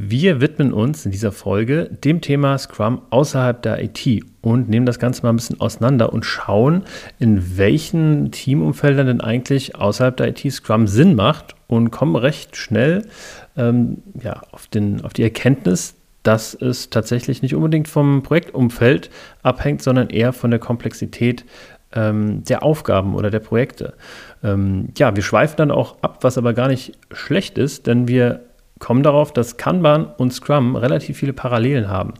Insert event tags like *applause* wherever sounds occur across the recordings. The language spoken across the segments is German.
Wir widmen uns in dieser Folge dem Thema Scrum außerhalb der IT und nehmen das Ganze mal ein bisschen auseinander und schauen, in welchen Teamumfeldern denn eigentlich außerhalb der IT Scrum Sinn macht und kommen recht schnell ähm, ja, auf, den, auf die Erkenntnis, dass es tatsächlich nicht unbedingt vom Projektumfeld abhängt, sondern eher von der Komplexität ähm, der Aufgaben oder der Projekte. Ähm, ja, wir schweifen dann auch ab, was aber gar nicht schlecht ist, denn wir kommen darauf, dass Kanban und Scrum relativ viele Parallelen haben.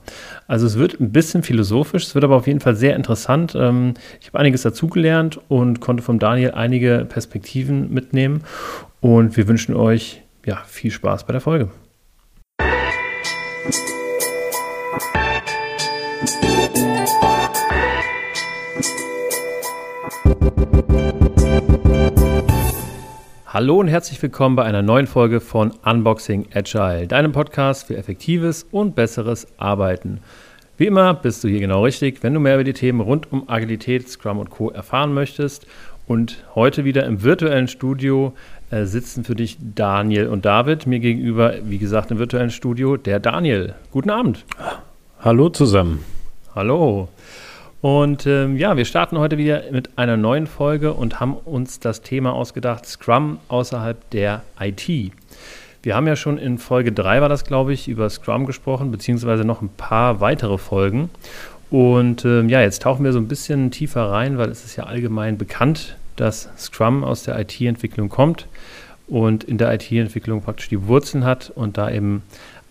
Also es wird ein bisschen philosophisch, es wird aber auf jeden Fall sehr interessant. Ähm, ich habe einiges dazugelernt und konnte vom Daniel einige Perspektiven mitnehmen und wir wünschen euch ja, viel Spaß bei der Folge. Hallo und herzlich willkommen bei einer neuen Folge von Unboxing Agile, deinem Podcast für effektives und besseres Arbeiten. Wie immer bist du hier genau richtig, wenn du mehr über die Themen rund um Agilität, Scrum und Co. erfahren möchtest. Und heute wieder im virtuellen Studio äh, sitzen für dich Daniel und David. Mir gegenüber, wie gesagt, im virtuellen Studio der Daniel. Guten Abend. Hallo zusammen. Hallo. Und ähm, ja, wir starten heute wieder mit einer neuen Folge und haben uns das Thema ausgedacht, Scrum außerhalb der IT. Wir haben ja schon in Folge 3 war das, glaube ich, über Scrum gesprochen, beziehungsweise noch ein paar weitere Folgen. Und ähm, ja, jetzt tauchen wir so ein bisschen tiefer rein, weil es ist ja allgemein bekannt, dass Scrum aus der IT-Entwicklung kommt und in der IT-Entwicklung praktisch die Wurzeln hat und da eben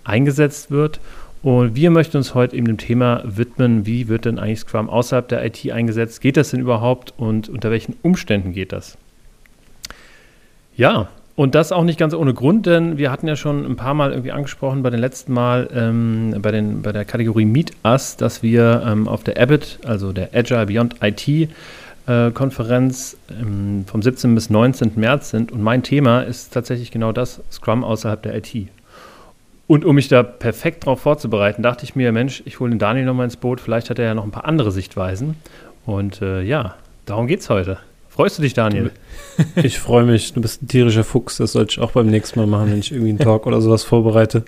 eingesetzt wird. Und wir möchten uns heute eben dem Thema widmen, wie wird denn eigentlich Scrum außerhalb der IT eingesetzt? Geht das denn überhaupt und unter welchen Umständen geht das? Ja, und das auch nicht ganz ohne Grund, denn wir hatten ja schon ein paar Mal irgendwie angesprochen bei den letzten Mal ähm, bei, den, bei der Kategorie Meet Us, dass wir ähm, auf der ABIT, also der Agile Beyond IT, äh, Konferenz ähm, vom 17. bis 19. März sind. Und mein Thema ist tatsächlich genau das, Scrum außerhalb der IT. Und um mich da perfekt darauf vorzubereiten, dachte ich mir, Mensch, ich hole den Daniel nochmal ins Boot, vielleicht hat er ja noch ein paar andere Sichtweisen. Und äh, ja, darum geht's heute. Freust du dich, Daniel? Ich freue mich. Du bist ein tierischer Fuchs. Das sollte ich auch beim nächsten Mal machen, wenn ich irgendwie einen Talk oder sowas vorbereite.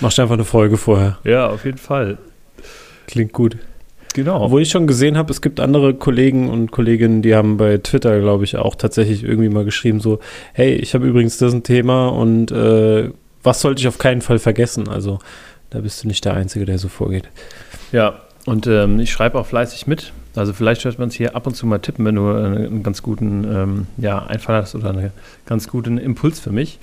Machst du einfach eine Folge vorher. Ja, auf jeden Fall. Klingt gut. Genau. Obwohl ich schon gesehen habe, es gibt andere Kollegen und Kolleginnen, die haben bei Twitter, glaube ich, auch tatsächlich irgendwie mal geschrieben, so, hey, ich habe übrigens das ein Thema und äh, was sollte ich auf keinen Fall vergessen? Also da bist du nicht der Einzige, der so vorgeht. Ja, und ähm, ich schreibe auch fleißig mit. Also vielleicht hört man es hier ab und zu mal tippen, wenn du einen ganz guten ähm, ja, Einfall hast oder einen ganz guten Impuls für mich.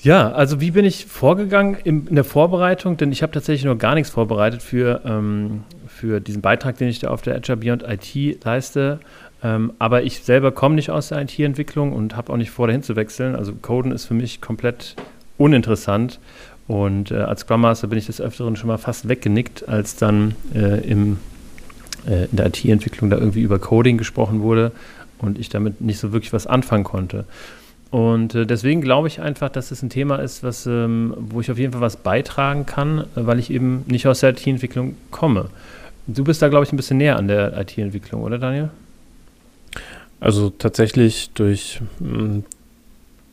Ja, also wie bin ich vorgegangen in, in der Vorbereitung? Denn ich habe tatsächlich noch gar nichts vorbereitet für, ähm, für diesen Beitrag, den ich da auf der Azure Beyond IT leiste. Ähm, aber ich selber komme nicht aus der IT-Entwicklung und habe auch nicht vor, dahin zu wechseln. Also Coden ist für mich komplett uninteressant. Und äh, als Scrum Master bin ich des Öfteren schon mal fast weggenickt, als dann äh, im, äh, in der IT-Entwicklung da irgendwie über Coding gesprochen wurde und ich damit nicht so wirklich was anfangen konnte. Und äh, deswegen glaube ich einfach, dass es ein Thema ist, was, ähm, wo ich auf jeden Fall was beitragen kann, weil ich eben nicht aus der IT-Entwicklung komme. Du bist da, glaube ich, ein bisschen näher an der IT-Entwicklung, oder Daniel? Also tatsächlich durch hm,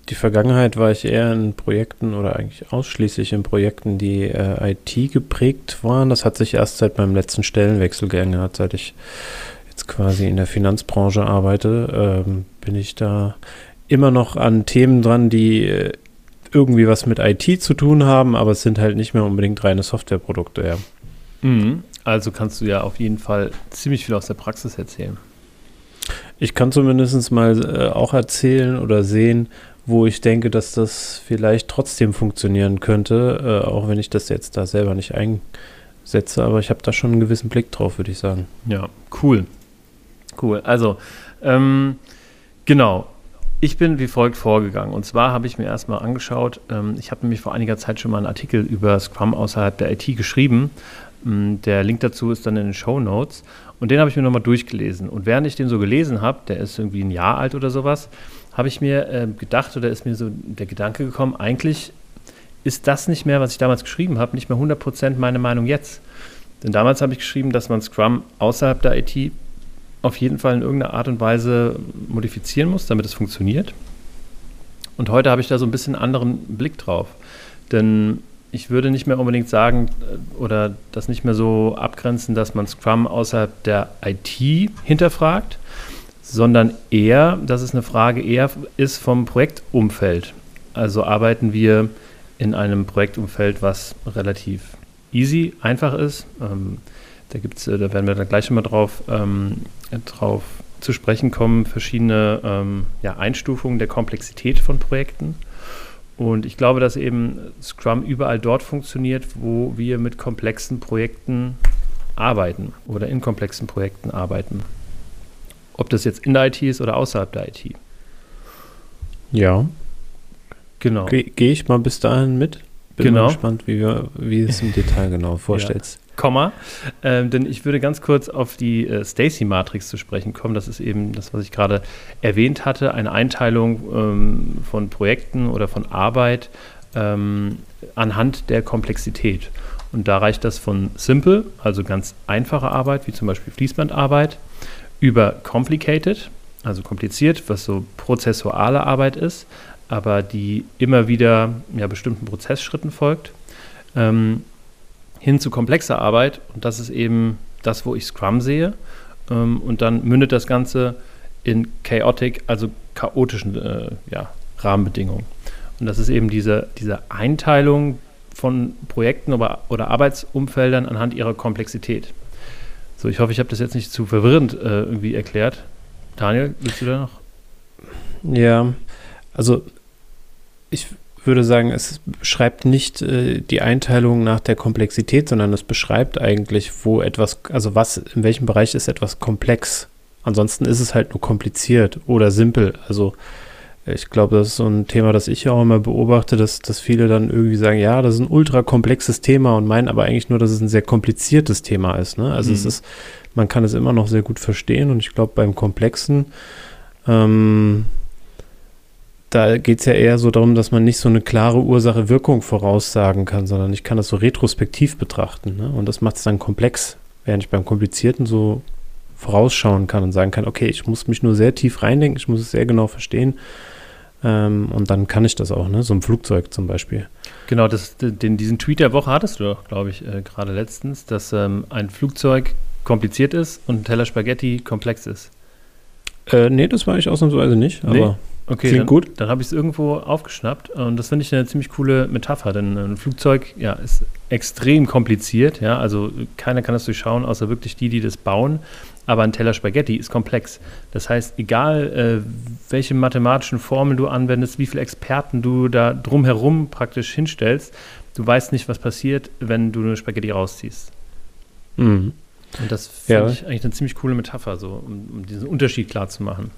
die Vergangenheit war ich eher in Projekten oder eigentlich ausschließlich in Projekten, die äh, IT geprägt waren. Das hat sich erst seit meinem letzten Stellenwechsel geändert, seit ich jetzt quasi in der Finanzbranche arbeite, ähm, bin ich da immer noch an Themen dran, die äh, irgendwie was mit IT zu tun haben, aber es sind halt nicht mehr unbedingt reine Softwareprodukte, ja. Mhm. Also kannst du ja auf jeden Fall ziemlich viel aus der Praxis erzählen. Ich kann zumindest mal äh, auch erzählen oder sehen, wo ich denke, dass das vielleicht trotzdem funktionieren könnte, äh, auch wenn ich das jetzt da selber nicht einsetze. Aber ich habe da schon einen gewissen Blick drauf, würde ich sagen. Ja, cool. Cool. Also, ähm, genau. Ich bin wie folgt vorgegangen. Und zwar habe ich mir erstmal angeschaut, ähm, ich habe nämlich vor einiger Zeit schon mal einen Artikel über Scrum außerhalb der IT geschrieben. Ähm, der Link dazu ist dann in den Show Notes. Und den habe ich mir nochmal durchgelesen. Und während ich den so gelesen habe, der ist irgendwie ein Jahr alt oder sowas, habe ich mir äh, gedacht oder ist mir so der Gedanke gekommen, eigentlich ist das nicht mehr, was ich damals geschrieben habe, nicht mehr 100% meine Meinung jetzt. Denn damals habe ich geschrieben, dass man Scrum außerhalb der IT auf jeden Fall in irgendeiner Art und Weise modifizieren muss, damit es funktioniert. Und heute habe ich da so ein bisschen einen anderen Blick drauf. Denn ich würde nicht mehr unbedingt sagen äh, oder das nicht mehr so abgrenzen, dass man Scrum außerhalb der IT hinterfragt, sondern eher, dass es eine Frage eher ist vom Projektumfeld. Also arbeiten wir in einem Projektumfeld, was relativ easy, einfach ist. Ähm, da gibt's, äh, da werden wir dann gleich mal drauf, ähm, drauf zu sprechen kommen, verschiedene ähm, ja, Einstufungen der Komplexität von Projekten. Und ich glaube, dass eben Scrum überall dort funktioniert, wo wir mit komplexen Projekten arbeiten oder in komplexen Projekten arbeiten. Ob das jetzt in der IT ist oder außerhalb der IT. Ja. Genau. Gehe geh ich mal bis dahin mit? Bin genau. gespannt, wie, wir, wie du es im Detail genau vorstellst. Ja. Komma, ähm, denn ich würde ganz kurz auf die äh, Stacy-Matrix zu sprechen kommen. Das ist eben das, was ich gerade erwähnt hatte, eine Einteilung ähm, von Projekten oder von Arbeit ähm, anhand der Komplexität. Und da reicht das von simple, also ganz einfache Arbeit, wie zum Beispiel Fließbandarbeit, über complicated, also kompliziert, was so prozessuale Arbeit ist, aber die immer wieder ja, bestimmten Prozessschritten folgt, ähm, hin zu komplexer Arbeit. Und das ist eben das, wo ich Scrum sehe. Ähm, und dann mündet das Ganze in chaotic, also chaotischen äh, ja, Rahmenbedingungen. Und das ist eben diese, diese Einteilung von Projekten oder, oder Arbeitsumfeldern anhand ihrer Komplexität. So, ich hoffe, ich habe das jetzt nicht zu verwirrend äh, irgendwie erklärt. Daniel, willst du da noch? Ja, also ich würde sagen, es beschreibt nicht äh, die Einteilung nach der Komplexität, sondern es beschreibt eigentlich, wo etwas, also was, in welchem Bereich ist etwas komplex. Ansonsten ist es halt nur kompliziert oder simpel. Also ich glaube, das ist so ein Thema, das ich auch immer beobachte, dass, dass viele dann irgendwie sagen, ja, das ist ein ultra komplexes Thema und meinen aber eigentlich nur, dass es ein sehr kompliziertes Thema ist. Ne? Also mhm. es ist, man kann es immer noch sehr gut verstehen und ich glaube, beim Komplexen ähm, da geht es ja eher so darum, dass man nicht so eine klare Ursache-Wirkung voraussagen kann, sondern ich kann das so retrospektiv betrachten. Ne? Und das macht es dann komplex, während ich beim Komplizierten so vorausschauen kann und sagen kann, okay, ich muss mich nur sehr tief reindenken, ich muss es sehr genau verstehen. Ähm, und dann kann ich das auch, ne? So ein Flugzeug zum Beispiel. Genau, das, den, diesen Tweet der Woche hattest du doch, glaube ich, äh, gerade letztens, dass ähm, ein Flugzeug kompliziert ist und ein Teller Spaghetti komplex ist. Äh, nee, das war ich ausnahmsweise nicht, aber. Nee. Okay, Klingt dann, gut. Dann habe ich es irgendwo aufgeschnappt und das finde ich eine ziemlich coole Metapher, denn ein Flugzeug ja, ist extrem kompliziert, ja, also keiner kann das durchschauen, außer wirklich die, die das bauen, aber ein Teller Spaghetti ist komplex. Das heißt, egal äh, welche mathematischen Formeln du anwendest, wie viele Experten du da drumherum praktisch hinstellst, du weißt nicht, was passiert, wenn du eine Spaghetti rausziehst. Mhm. Und das finde ja. ich eigentlich eine ziemlich coole Metapher, so, um, um diesen Unterschied klar zu machen.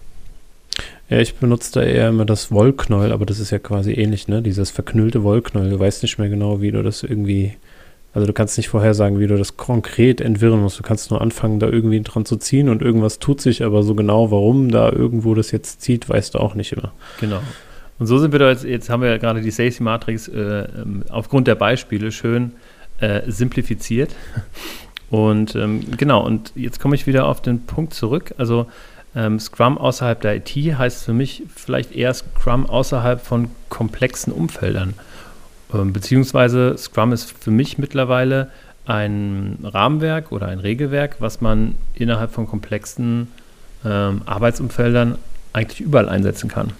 Ja, ich benutze da eher immer das Wollknäuel, aber das ist ja quasi ähnlich, ne? Dieses verknüllte Wollknäuel. Du weißt nicht mehr genau, wie du das irgendwie, also du kannst nicht vorhersagen, wie du das konkret entwirren musst. Du kannst nur anfangen, da irgendwie dran zu ziehen und irgendwas tut sich, aber so genau, warum da irgendwo das jetzt zieht, weißt du auch nicht immer. Genau. Und so sind wir da jetzt, jetzt haben wir ja gerade die Stacey Matrix äh, ähm, aufgrund der Beispiele schön äh, simplifiziert. *laughs* Und ähm, genau, und jetzt komme ich wieder auf den Punkt zurück. Also ähm, Scrum außerhalb der IT heißt für mich vielleicht eher Scrum außerhalb von komplexen Umfeldern. Ähm, beziehungsweise Scrum ist für mich mittlerweile ein Rahmenwerk oder ein Regelwerk, was man innerhalb von komplexen ähm, Arbeitsumfeldern eigentlich überall einsetzen kann.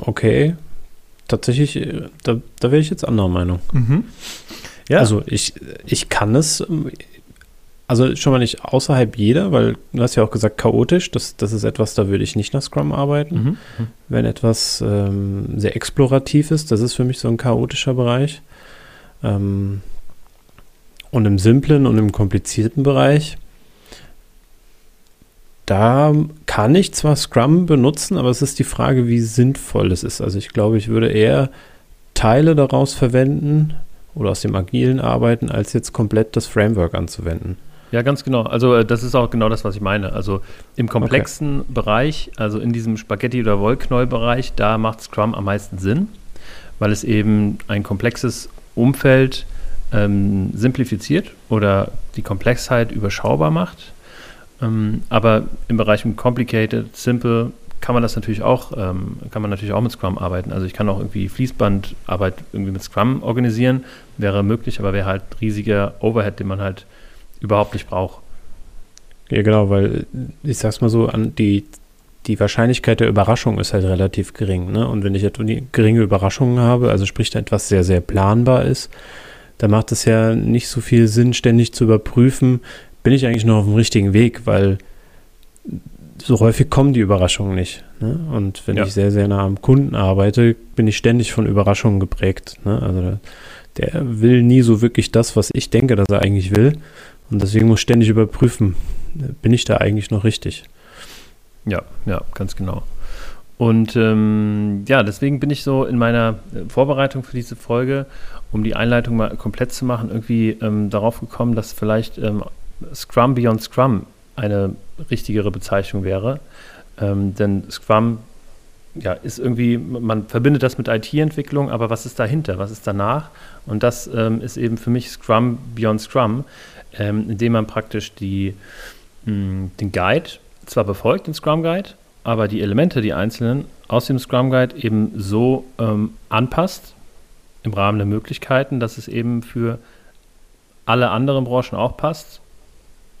Okay, tatsächlich, äh, da, da wäre ich jetzt anderer Meinung. Mhm. Ja. Also ich, ich kann es also schon mal nicht außerhalb jeder, weil du hast ja auch gesagt, chaotisch, das, das ist etwas, da würde ich nicht nach Scrum arbeiten. Mhm. Wenn etwas ähm, sehr explorativ ist, das ist für mich so ein chaotischer Bereich. Ähm, und im simplen und im komplizierten Bereich, da kann ich zwar Scrum benutzen, aber es ist die Frage, wie sinnvoll es ist. Also ich glaube, ich würde eher Teile daraus verwenden oder aus dem agilen arbeiten, als jetzt komplett das Framework anzuwenden. Ja, ganz genau. Also äh, das ist auch genau das, was ich meine. Also im komplexen okay. Bereich, also in diesem Spaghetti- oder Wollknäuel-Bereich, da macht Scrum am meisten Sinn, weil es eben ein komplexes Umfeld ähm, simplifiziert oder die Komplexheit überschaubar macht. Ähm, aber im Bereich Complicated, Simple kann man das natürlich auch, ähm, kann man natürlich auch mit Scrum arbeiten. Also ich kann auch irgendwie Fließbandarbeit irgendwie mit Scrum organisieren, wäre möglich, aber wäre halt riesiger Overhead, den man halt überhaupt nicht braucht. Ja, genau, weil ich sag's mal so, an die, die Wahrscheinlichkeit der Überraschung ist halt relativ gering. Ne? Und wenn ich etwa geringe Überraschungen habe, also sprich etwas sehr, sehr planbar ist, dann macht es ja nicht so viel Sinn, ständig zu überprüfen, bin ich eigentlich noch auf dem richtigen Weg, weil so häufig kommen die Überraschungen nicht. Ne? Und wenn ja. ich sehr, sehr nah am Kunden arbeite, bin ich ständig von Überraschungen geprägt. Ne? Also der will nie so wirklich das, was ich denke, dass er eigentlich will. Und deswegen muss ich ständig überprüfen, bin ich da eigentlich noch richtig? Ja, ja, ganz genau. Und ähm, ja, deswegen bin ich so in meiner Vorbereitung für diese Folge, um die Einleitung mal komplett zu machen, irgendwie ähm, darauf gekommen, dass vielleicht ähm, Scrum Beyond Scrum eine richtigere Bezeichnung wäre. Ähm, denn Scrum ja, ist irgendwie, man verbindet das mit IT-Entwicklung, aber was ist dahinter? Was ist danach? Und das ähm, ist eben für mich Scrum Beyond Scrum, ähm, indem man praktisch die, mh, den Guide zwar befolgt, den Scrum Guide, aber die Elemente, die einzelnen aus dem Scrum Guide eben so ähm, anpasst im Rahmen der Möglichkeiten, dass es eben für alle anderen Branchen auch passt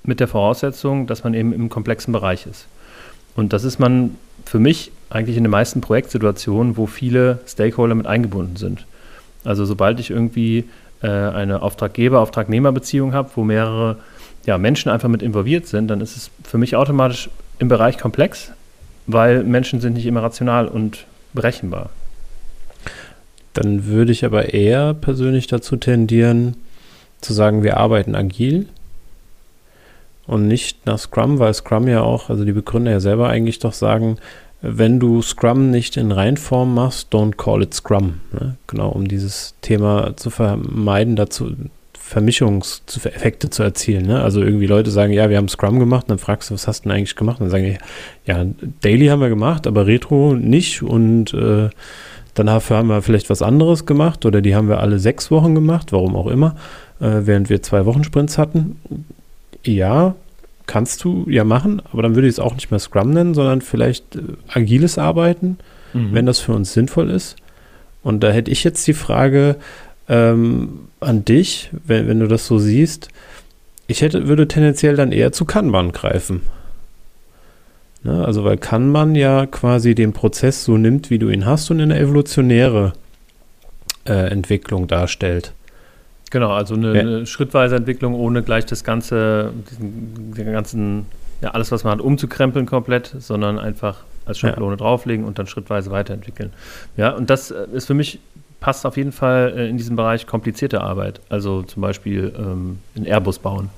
mit der Voraussetzung, dass man eben im komplexen Bereich ist. Und das ist man für mich eigentlich in den meisten Projektsituationen, wo viele Stakeholder mit eingebunden sind. Also sobald ich irgendwie äh, eine Auftraggeber-Auftragnehmer-Beziehung habe, wo mehrere ja, Menschen einfach mit involviert sind, dann ist es für mich automatisch im Bereich komplex, weil Menschen sind nicht immer rational und berechenbar. Dann würde ich aber eher persönlich dazu tendieren, zu sagen, wir arbeiten agil und nicht nach Scrum, weil Scrum ja auch, also die Begründer ja selber eigentlich doch sagen, wenn du Scrum nicht in Reinform machst, don't call it Scrum. Ne? Genau, um dieses Thema zu vermeiden, dazu Vermischungseffekte zu erzielen. Ne? Also irgendwie Leute sagen, ja, wir haben Scrum gemacht, dann fragst du, was hast du denn eigentlich gemacht? Und dann sagen die, ja, Daily haben wir gemacht, aber Retro nicht und äh, dafür haben wir vielleicht was anderes gemacht oder die haben wir alle sechs Wochen gemacht, warum auch immer, äh, während wir zwei Wochen Sprints hatten ja, kannst du ja machen, aber dann würde ich es auch nicht mehr Scrum nennen, sondern vielleicht äh, agiles Arbeiten, mhm. wenn das für uns sinnvoll ist. Und da hätte ich jetzt die Frage ähm, an dich, wenn, wenn du das so siehst. Ich hätte, würde tendenziell dann eher zu Kanban greifen. Ne? Also, weil Kanban ja quasi den Prozess so nimmt, wie du ihn hast und in eine evolutionäre äh, Entwicklung darstellt. Genau, also eine, ja. eine, schrittweise Entwicklung, ohne gleich das ganze, diesen, den ganzen, ja, alles, was man hat, umzukrempeln komplett, sondern einfach als Schablone ja. drauflegen und dann schrittweise weiterentwickeln. Ja, und das äh, ist für mich, passt auf jeden Fall äh, in diesem Bereich komplizierte Arbeit. Also zum Beispiel ähm, in Airbus bauen.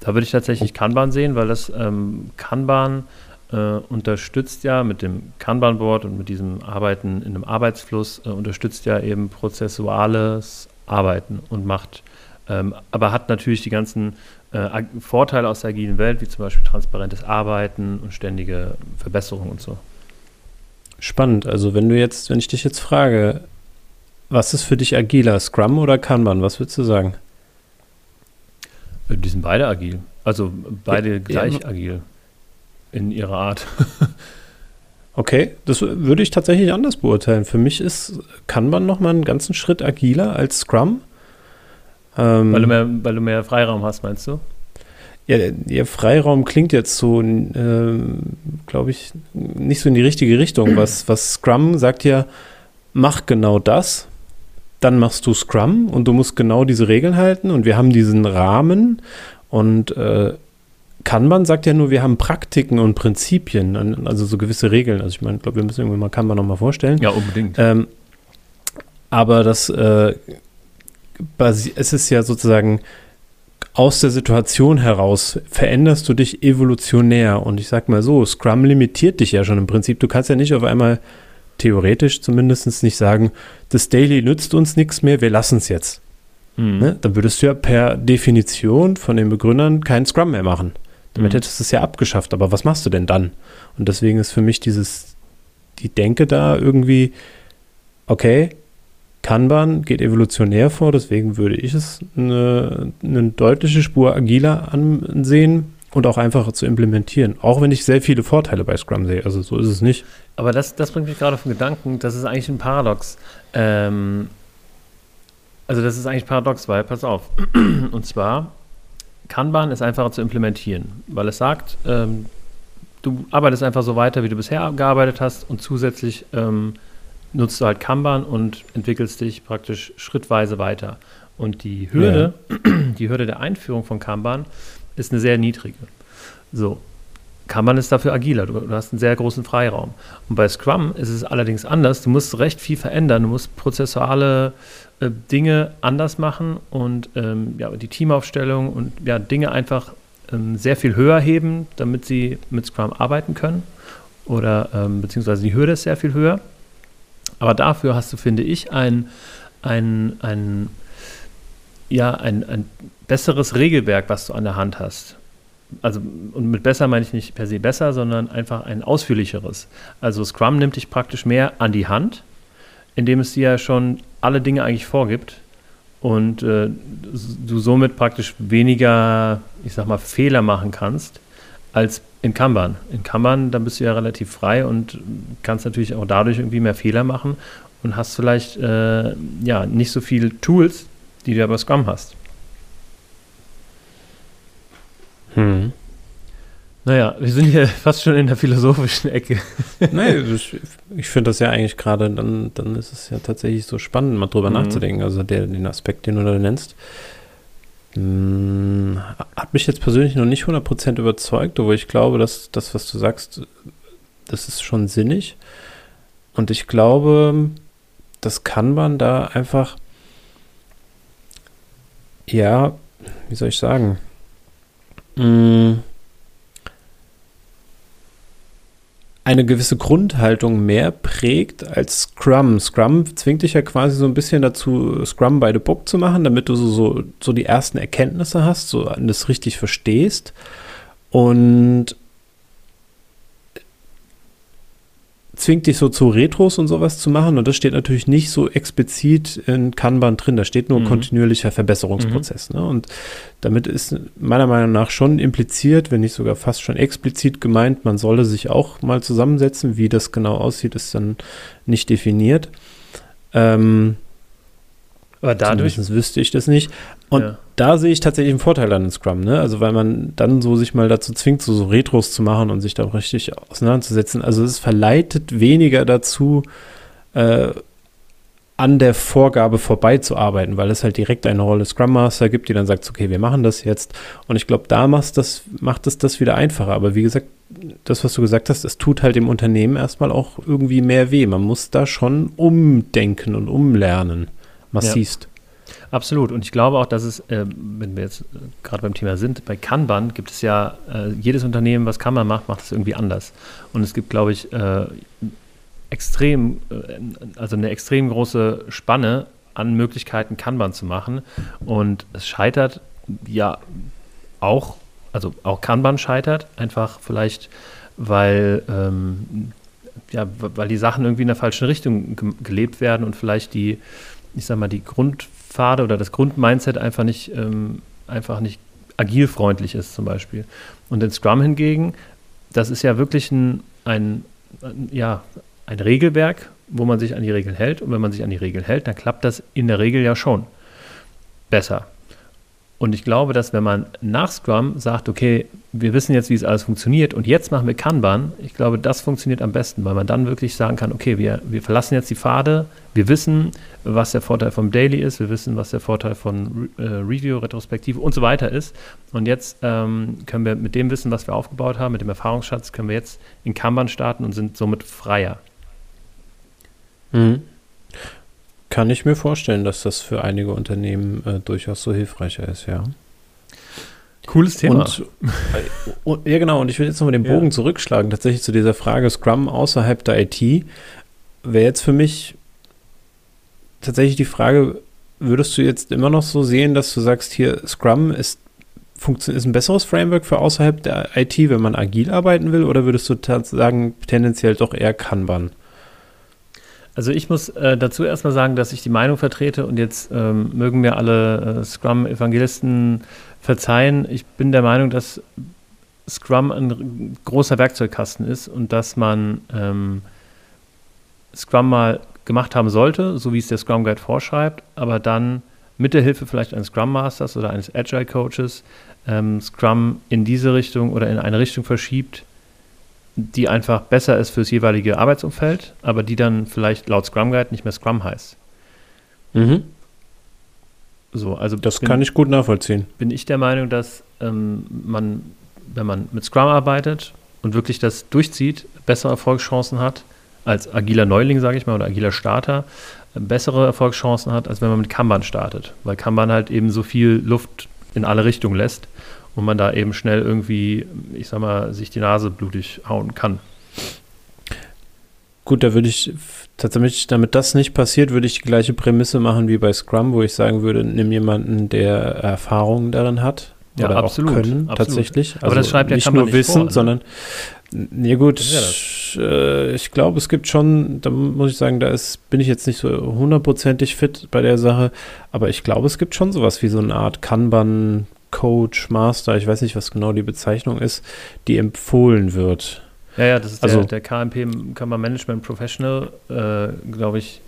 Da würde ich tatsächlich Kanban sehen, weil das ähm, Kanban äh, unterstützt ja mit dem Kanban-Board und mit diesem Arbeiten in einem Arbeitsfluss, äh, unterstützt ja eben prozessuales arbeiten und macht, ähm, aber hat natürlich die ganzen äh, Vorteile aus der agilen Welt, wie zum Beispiel transparentes Arbeiten und ständige Verbesserung und so. Spannend. Also wenn du jetzt, wenn ich dich jetzt frage, was ist für dich agiler, Scrum oder Kanban? Was würdest du sagen? Äh, die sind beide agil. Also beide ja, gleich ja. agil in ihrer Art. *laughs* Okay, das würde ich tatsächlich anders beurteilen. Für mich ist Kanban noch mal einen ganzen Schritt agiler als Scrum. Ähm, weil, du mehr, weil du mehr Freiraum hast, meinst du? Ja, der Freiraum klingt jetzt so, äh, glaube ich, nicht so in die richtige Richtung. Was, was Scrum sagt ja, mach genau das, dann machst du Scrum und du musst genau diese Regeln halten und wir haben diesen Rahmen und äh, Kanban sagt ja nur, wir haben Praktiken und Prinzipien, also so gewisse Regeln. Also ich meine, ich glaube, wir müssen irgendwie mal Kanban nochmal vorstellen. Ja, unbedingt. Ähm, aber das, äh, es ist ja sozusagen aus der Situation heraus veränderst du dich evolutionär. Und ich sag mal so, Scrum limitiert dich ja schon im Prinzip. Du kannst ja nicht auf einmal theoretisch zumindest nicht sagen, das Daily nützt uns nichts mehr, wir lassen es jetzt. Mhm. Ne? Dann würdest du ja per Definition von den Begründern keinen Scrum mehr machen. Damit mhm. hättest du es ja abgeschafft, aber was machst du denn dann? Und deswegen ist für mich dieses, die Denke da irgendwie, okay, Kanban geht evolutionär vor, deswegen würde ich es eine, eine deutliche Spur agiler ansehen und auch einfacher zu implementieren. Auch wenn ich sehr viele Vorteile bei Scrum sehe. Also so ist es nicht. Aber das, das bringt mich gerade auf den Gedanken, das ist eigentlich ein Paradox. Ähm, also das ist eigentlich paradox, weil, pass auf. *clears throat* Und zwar, Kanban ist einfacher zu implementieren, weil es sagt, ähm, du arbeitest einfach so weiter, wie du bisher gearbeitet hast und zusätzlich ähm, nutzt du halt Kanban und entwickelst dich praktisch schrittweise weiter. Und die Hürde, ja. *clears throat* die Hürde der Einführung von Kanban ist eine sehr niedrige. So, Kanban ist dafür agiler, du, du, hast einen sehr großen Freiraum. Und bei Scrum ist es allerdings anders. Du musst recht viel verändern, du musst prozessuale äh, Dinge anders machen und ähm, ja, die Teamaufstellung und ja, Dinge einfach ähm, sehr viel höher heben, damit sie mit Scrum arbeiten können. Oder ähm, beziehungsweise die Hürde ist sehr viel höher. Aber dafür hast du, finde ich, ein, ein, ein, ja, ein, ein besseres Regelwerk, was du an der Hand hast. Also, und mit besser meine ich nicht per se besser, sondern einfach ein ausführlicheres. Also Scrum nimmt dich praktisch mehr an die Hand, indem es dir ja schon alle Dinge eigentlich vorgibt und äh, du somit praktisch weniger, ich sag mal, Fehler machen kannst als in Kanban. In Kanban, da bist du ja relativ frei und kannst natürlich auch dadurch irgendwie mehr Fehler machen und hast vielleicht äh, ja nicht so viele Tools, die du aber Scrum hast. Hm. Naja, wir sind hier *laughs* fast schon in der philosophischen Ecke. *laughs* Nein, *laughs* ich, ich finde das ja eigentlich gerade, dann, dann ist es ja tatsächlich so spannend, mal drüber mhm. nachzudenken. Also der, den Aspekt, den du da nennst, mh, hm, hat mich jetzt persönlich noch nicht 100% überzeugt, obwohl ich glaube, dass das, was du sagst, das ist schon sinnig. Und ich glaube, das kann man da einfach, ja, wie soll ich sagen, eine gewisse Grundhaltung mehr prägt als Scrum. Scrum zwingt dich ja quasi so ein bisschen dazu, Scrum by the Book zu machen, damit du so, so, so die ersten Erkenntnisse hast, so das richtig verstehst. Und zwingt dich so zu Retros und sowas zu machen und das steht natürlich nicht so explizit in Kanban drin, da steht nur mhm. kontinuierlicher Verbesserungsprozess. Mhm. Ne? Und damit ist meiner Meinung nach schon impliziert, wenn nicht sogar fast schon explizit gemeint, man solle sich auch mal zusammensetzen. Wie das genau aussieht, ist dann nicht definiert. Ähm, aber dadurch. Wüsste ich das nicht. Und ja. Da sehe ich tatsächlich einen Vorteil an Scrum, ne? Also weil man dann so sich mal dazu zwingt, so, so Retros zu machen und sich da auch richtig auseinanderzusetzen. Also es verleitet weniger dazu, äh, an der Vorgabe vorbeizuarbeiten, weil es halt direkt eine Rolle Scrum Master gibt, die dann sagt, okay, wir machen das jetzt. Und ich glaube, da das, macht es das wieder einfacher. Aber wie gesagt, das, was du gesagt hast, es tut halt dem Unternehmen erstmal auch irgendwie mehr weh. Man muss da schon umdenken und umlernen massivst. Ja. Absolut. Und ich glaube auch, dass es, äh, wenn wir jetzt äh, gerade beim Thema sind, bei Kanban gibt es ja, äh, jedes Unternehmen, was Kanban macht, macht es irgendwie anders. Und es gibt, glaube ich, äh, extrem, äh, also eine extrem große Spanne an Möglichkeiten, Kanban zu machen. Und es scheitert ja auch, also auch Kanban scheitert, einfach vielleicht, weil ähm, ja, weil die Sachen irgendwie in der falschen Richtung gelebt werden und vielleicht die ich sag mal, die Grundpfade oder das Grundmindset einfach nicht, ähm, einfach nicht agilfreundlich ist, zum Beispiel. Und in Scrum hingegen, das ist ja wirklich ein, ein, ja, ein Regelwerk, wo man sich an die Regeln hält. Und wenn man sich an die Regeln hält, dann klappt das in der Regel ja schon besser. Und ich glaube, dass wenn man nach Scrum sagt, okay, wir wissen jetzt, wie es alles funktioniert und jetzt machen wir Kanban, ich glaube, das funktioniert am besten, weil man dann wirklich sagen kann, okay, wir, wir verlassen jetzt die Pfade, wir wissen, was der Vorteil vom Daily ist, wir wissen, was der Vorteil von äh, Review, Retrospektive und so weiter ist. Und jetzt ähm, können wir mit dem Wissen, was wir aufgebaut haben, mit dem Erfahrungsschatz, können wir jetzt in Kanban starten und sind somit freier. Mhm. Kann ich mir vorstellen, dass das für einige Unternehmen äh, durchaus so hilfreicher ist, ja. Cooles Thema. Und, äh, und, ja, genau. Und ich will jetzt nochmal den Bogen ja. zurückschlagen, tatsächlich zu dieser Frage Scrum außerhalb der IT. Wäre jetzt für mich tatsächlich die Frage, würdest du jetzt immer noch so sehen, dass du sagst, hier Scrum ist, ist ein besseres Framework für außerhalb der IT, wenn man agil arbeiten will, oder würdest du sagen, tendenziell doch eher Kanban? Also ich muss äh, dazu erstmal sagen, dass ich die Meinung vertrete und jetzt ähm, mögen mir alle äh, Scrum-Evangelisten verzeihen. Ich bin der Meinung, dass Scrum ein großer Werkzeugkasten ist und dass man ähm, Scrum mal gemacht haben sollte, so wie es der Scrum Guide vorschreibt, aber dann mit der Hilfe vielleicht eines Scrum Masters oder eines Agile Coaches ähm, Scrum in diese Richtung oder in eine Richtung verschiebt, die einfach besser ist fürs jeweilige Arbeitsumfeld, aber die dann vielleicht laut Scrum Guide nicht mehr Scrum heißt. Mhm. So, also Das bin, kann ich gut nachvollziehen. bin ich der Meinung, dass ähm, man, wenn man mit Scrum arbeitet und wirklich das durchzieht, bessere Erfolgschancen hat als agiler Neuling, sage ich mal, oder agiler Starter, äh, bessere Erfolgschancen hat, als wenn man mit Kanban startet. Weil Kanban halt eben so viel Luft in alle Richtungen lässt und man da eben schnell irgendwie, ich sag mal, sich die Nase blutig hauen kann. Gut, da würde ich tatsächlich, damit das nicht passiert, würde ich die gleiche Prämisse machen wie bei Scrum, wo ich sagen würde, nimm jemanden, der Erfahrung darin hat. Ja, oder absolut, auch können, absolut. tatsächlich. Also Aber das schreibt ja nicht nur nicht Wissen, vor, ne? sondern ja gut, ist äh, ich glaube, es gibt schon, da muss ich sagen, da ist, bin ich jetzt nicht so hundertprozentig fit bei der Sache, aber ich glaube, es gibt schon sowas wie so eine Art Kanban, Coach, Master, ich weiß nicht, was genau die Bezeichnung ist, die empfohlen wird. Ja, ja, das ist Also- der, der KMP, Kanban Management Professional, äh, glaube ich,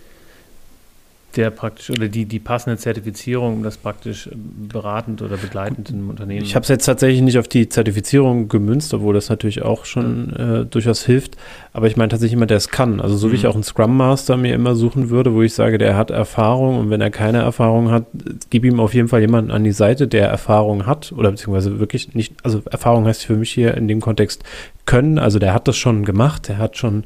der praktisch, oder die, die passende Zertifizierung, um das praktisch äh, beratend oder begleitend im Unternehmen. Ich habe es jetzt tatsächlich nicht auf die Zertifizierung gemünzt, obwohl das natürlich auch schon äh, durchaus hilft. Aber ich meine tatsächlich jemand, der es kann. Also so wie ich Mhm. auch einen Scrum Master mir immer suchen würde, wo ich sage, der hat Erfahrung und wenn er keine Erfahrung hat, gib ihm auf jeden Fall jemanden an die Seite, der Erfahrung hat oder beziehungsweise wirklich nicht, also Erfahrung heißt für mich hier in dem Kontext können. Also der hat das schon gemacht, der hat schon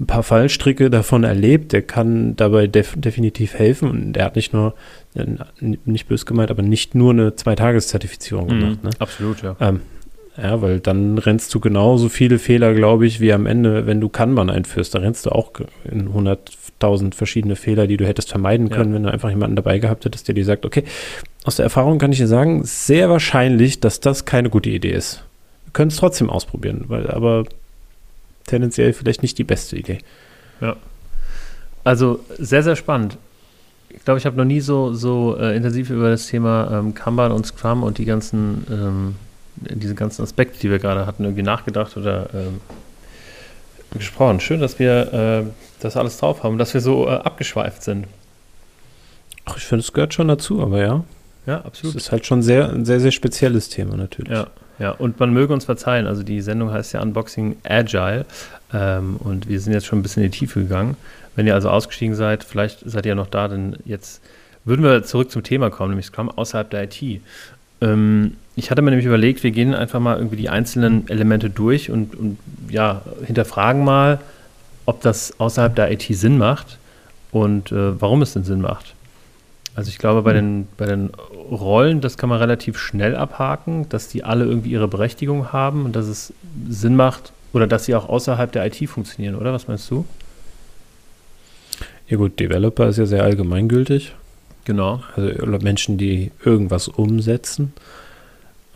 ein paar Fallstricke davon erlebt, der kann dabei def definitiv helfen und der hat nicht nur, äh, nicht bös gemeint, aber nicht nur eine Zweitageszertifizierung Mhm, gemacht. Ne? Absolut, ja. Ähm, ja, weil dann rennst du genauso viele Fehler, glaube ich, wie am Ende, wenn du Kanban einführst. Da rennst du auch in 100.000 verschiedene Fehler, die du hättest vermeiden Ja. können, wenn du einfach jemanden dabei gehabt hättest, der dir sagt, okay, aus der Erfahrung kann ich dir sagen, sehr wahrscheinlich, dass das keine gute Idee ist. Können es trotzdem ausprobieren, weil aber tendenziell vielleicht nicht die beste Idee. Also sehr, sehr spannend. Ich glaube, ich habe noch nie so, so äh, intensiv über das Thema ähm, Kanban und Scrum und die ganzen, ähm, diese ganzen Aspekte, die wir gerade hatten, irgendwie nachgedacht oder ähm, gesprochen. Schön, dass wir äh, das alles drauf haben, dass wir so äh, abgeschweift sind. Ach, ich finde, es gehört schon dazu, aber ja, Ja, es absolut. ist halt schon sehr, ein sehr, sehr spezielles Thema natürlich. Ja, ja, und man möge uns verzeihen. Also die Sendung heißt ja Unboxing Agile ähm, und wir sind jetzt schon ein bisschen in die Tiefe gegangen. Wenn ihr also ausgestiegen seid, vielleicht seid ihr noch da, denn jetzt würden wir zurück zum Thema kommen, nämlich Scrum außerhalb der IT. Ähm, ich hatte mir nämlich überlegt, wir gehen einfach mal irgendwie die einzelnen Elemente durch und, und ja, hinterfragen mal, ob das außerhalb der IT Sinn macht und äh, warum es denn Sinn macht. Also ich glaube, bei, den, bei den Rollen, das kann man relativ schnell abhaken, dass die alle irgendwie ihre Berechtigung haben und dass es Sinn macht oder dass sie auch außerhalb der IT funktionieren, oder? Was meinst du? Ja gut, Developer ist ja sehr allgemeingültig. Genau. Also Menschen, die irgendwas umsetzen.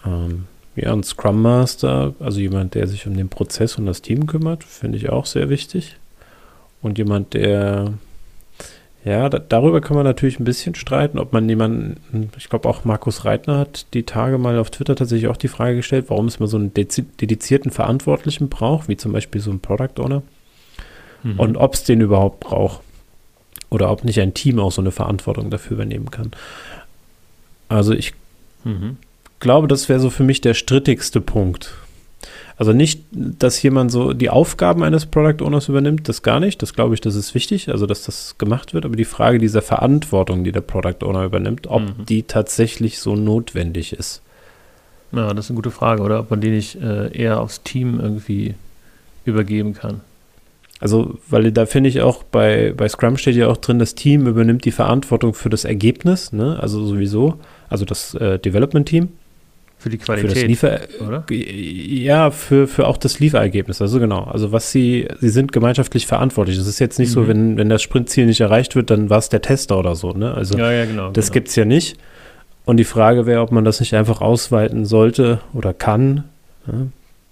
Ähm, ja, ein Scrum Master, also jemand, der sich um den Prozess und das Team kümmert, finde ich auch sehr wichtig. Und jemand, der, ja, da, darüber kann man natürlich ein bisschen streiten, ob man jemanden, ich glaube auch Markus Reitner hat die Tage mal auf Twitter tatsächlich auch die Frage gestellt, warum es mal so einen dedizierten Verantwortlichen braucht, wie zum Beispiel so ein Product Owner. Mhm. Und ob es den überhaupt braucht. Oder ob nicht ein Team auch so eine Verantwortung dafür übernehmen kann. Also ich Mhm. glaube, das wäre so für mich der strittigste Punkt. Also nicht, dass jemand so die Aufgaben eines Product Owners übernimmt, das gar nicht. Das glaube ich, das ist wichtig, also dass das gemacht wird. Aber die Frage dieser Verantwortung, die der Product Owner übernimmt, ob Mhm. die tatsächlich so notwendig ist. Ja, das ist eine gute Frage, oder? Ob man die nicht äh, eher aufs Team irgendwie übergeben kann. Also, weil da finde ich auch bei, bei Scrum steht ja auch drin, das Team übernimmt die Verantwortung für das Ergebnis, ne? Also sowieso, also das äh, Development-Team. Für die Für das Qualität, Liefer oder? Ja, für, für auch das Lieferergebnis. Also genau. Also was sie, sie sind gemeinschaftlich verantwortlich. Es ist jetzt nicht so, Mhm. wenn, wenn das Sprintziel nicht erreicht wird, dann war es der Tester oder so. Ne? Also ja, ja, genau. das genau. gibt es ja nicht. Und die Frage wäre, ob man das nicht einfach ausweiten sollte oder kann. Ja?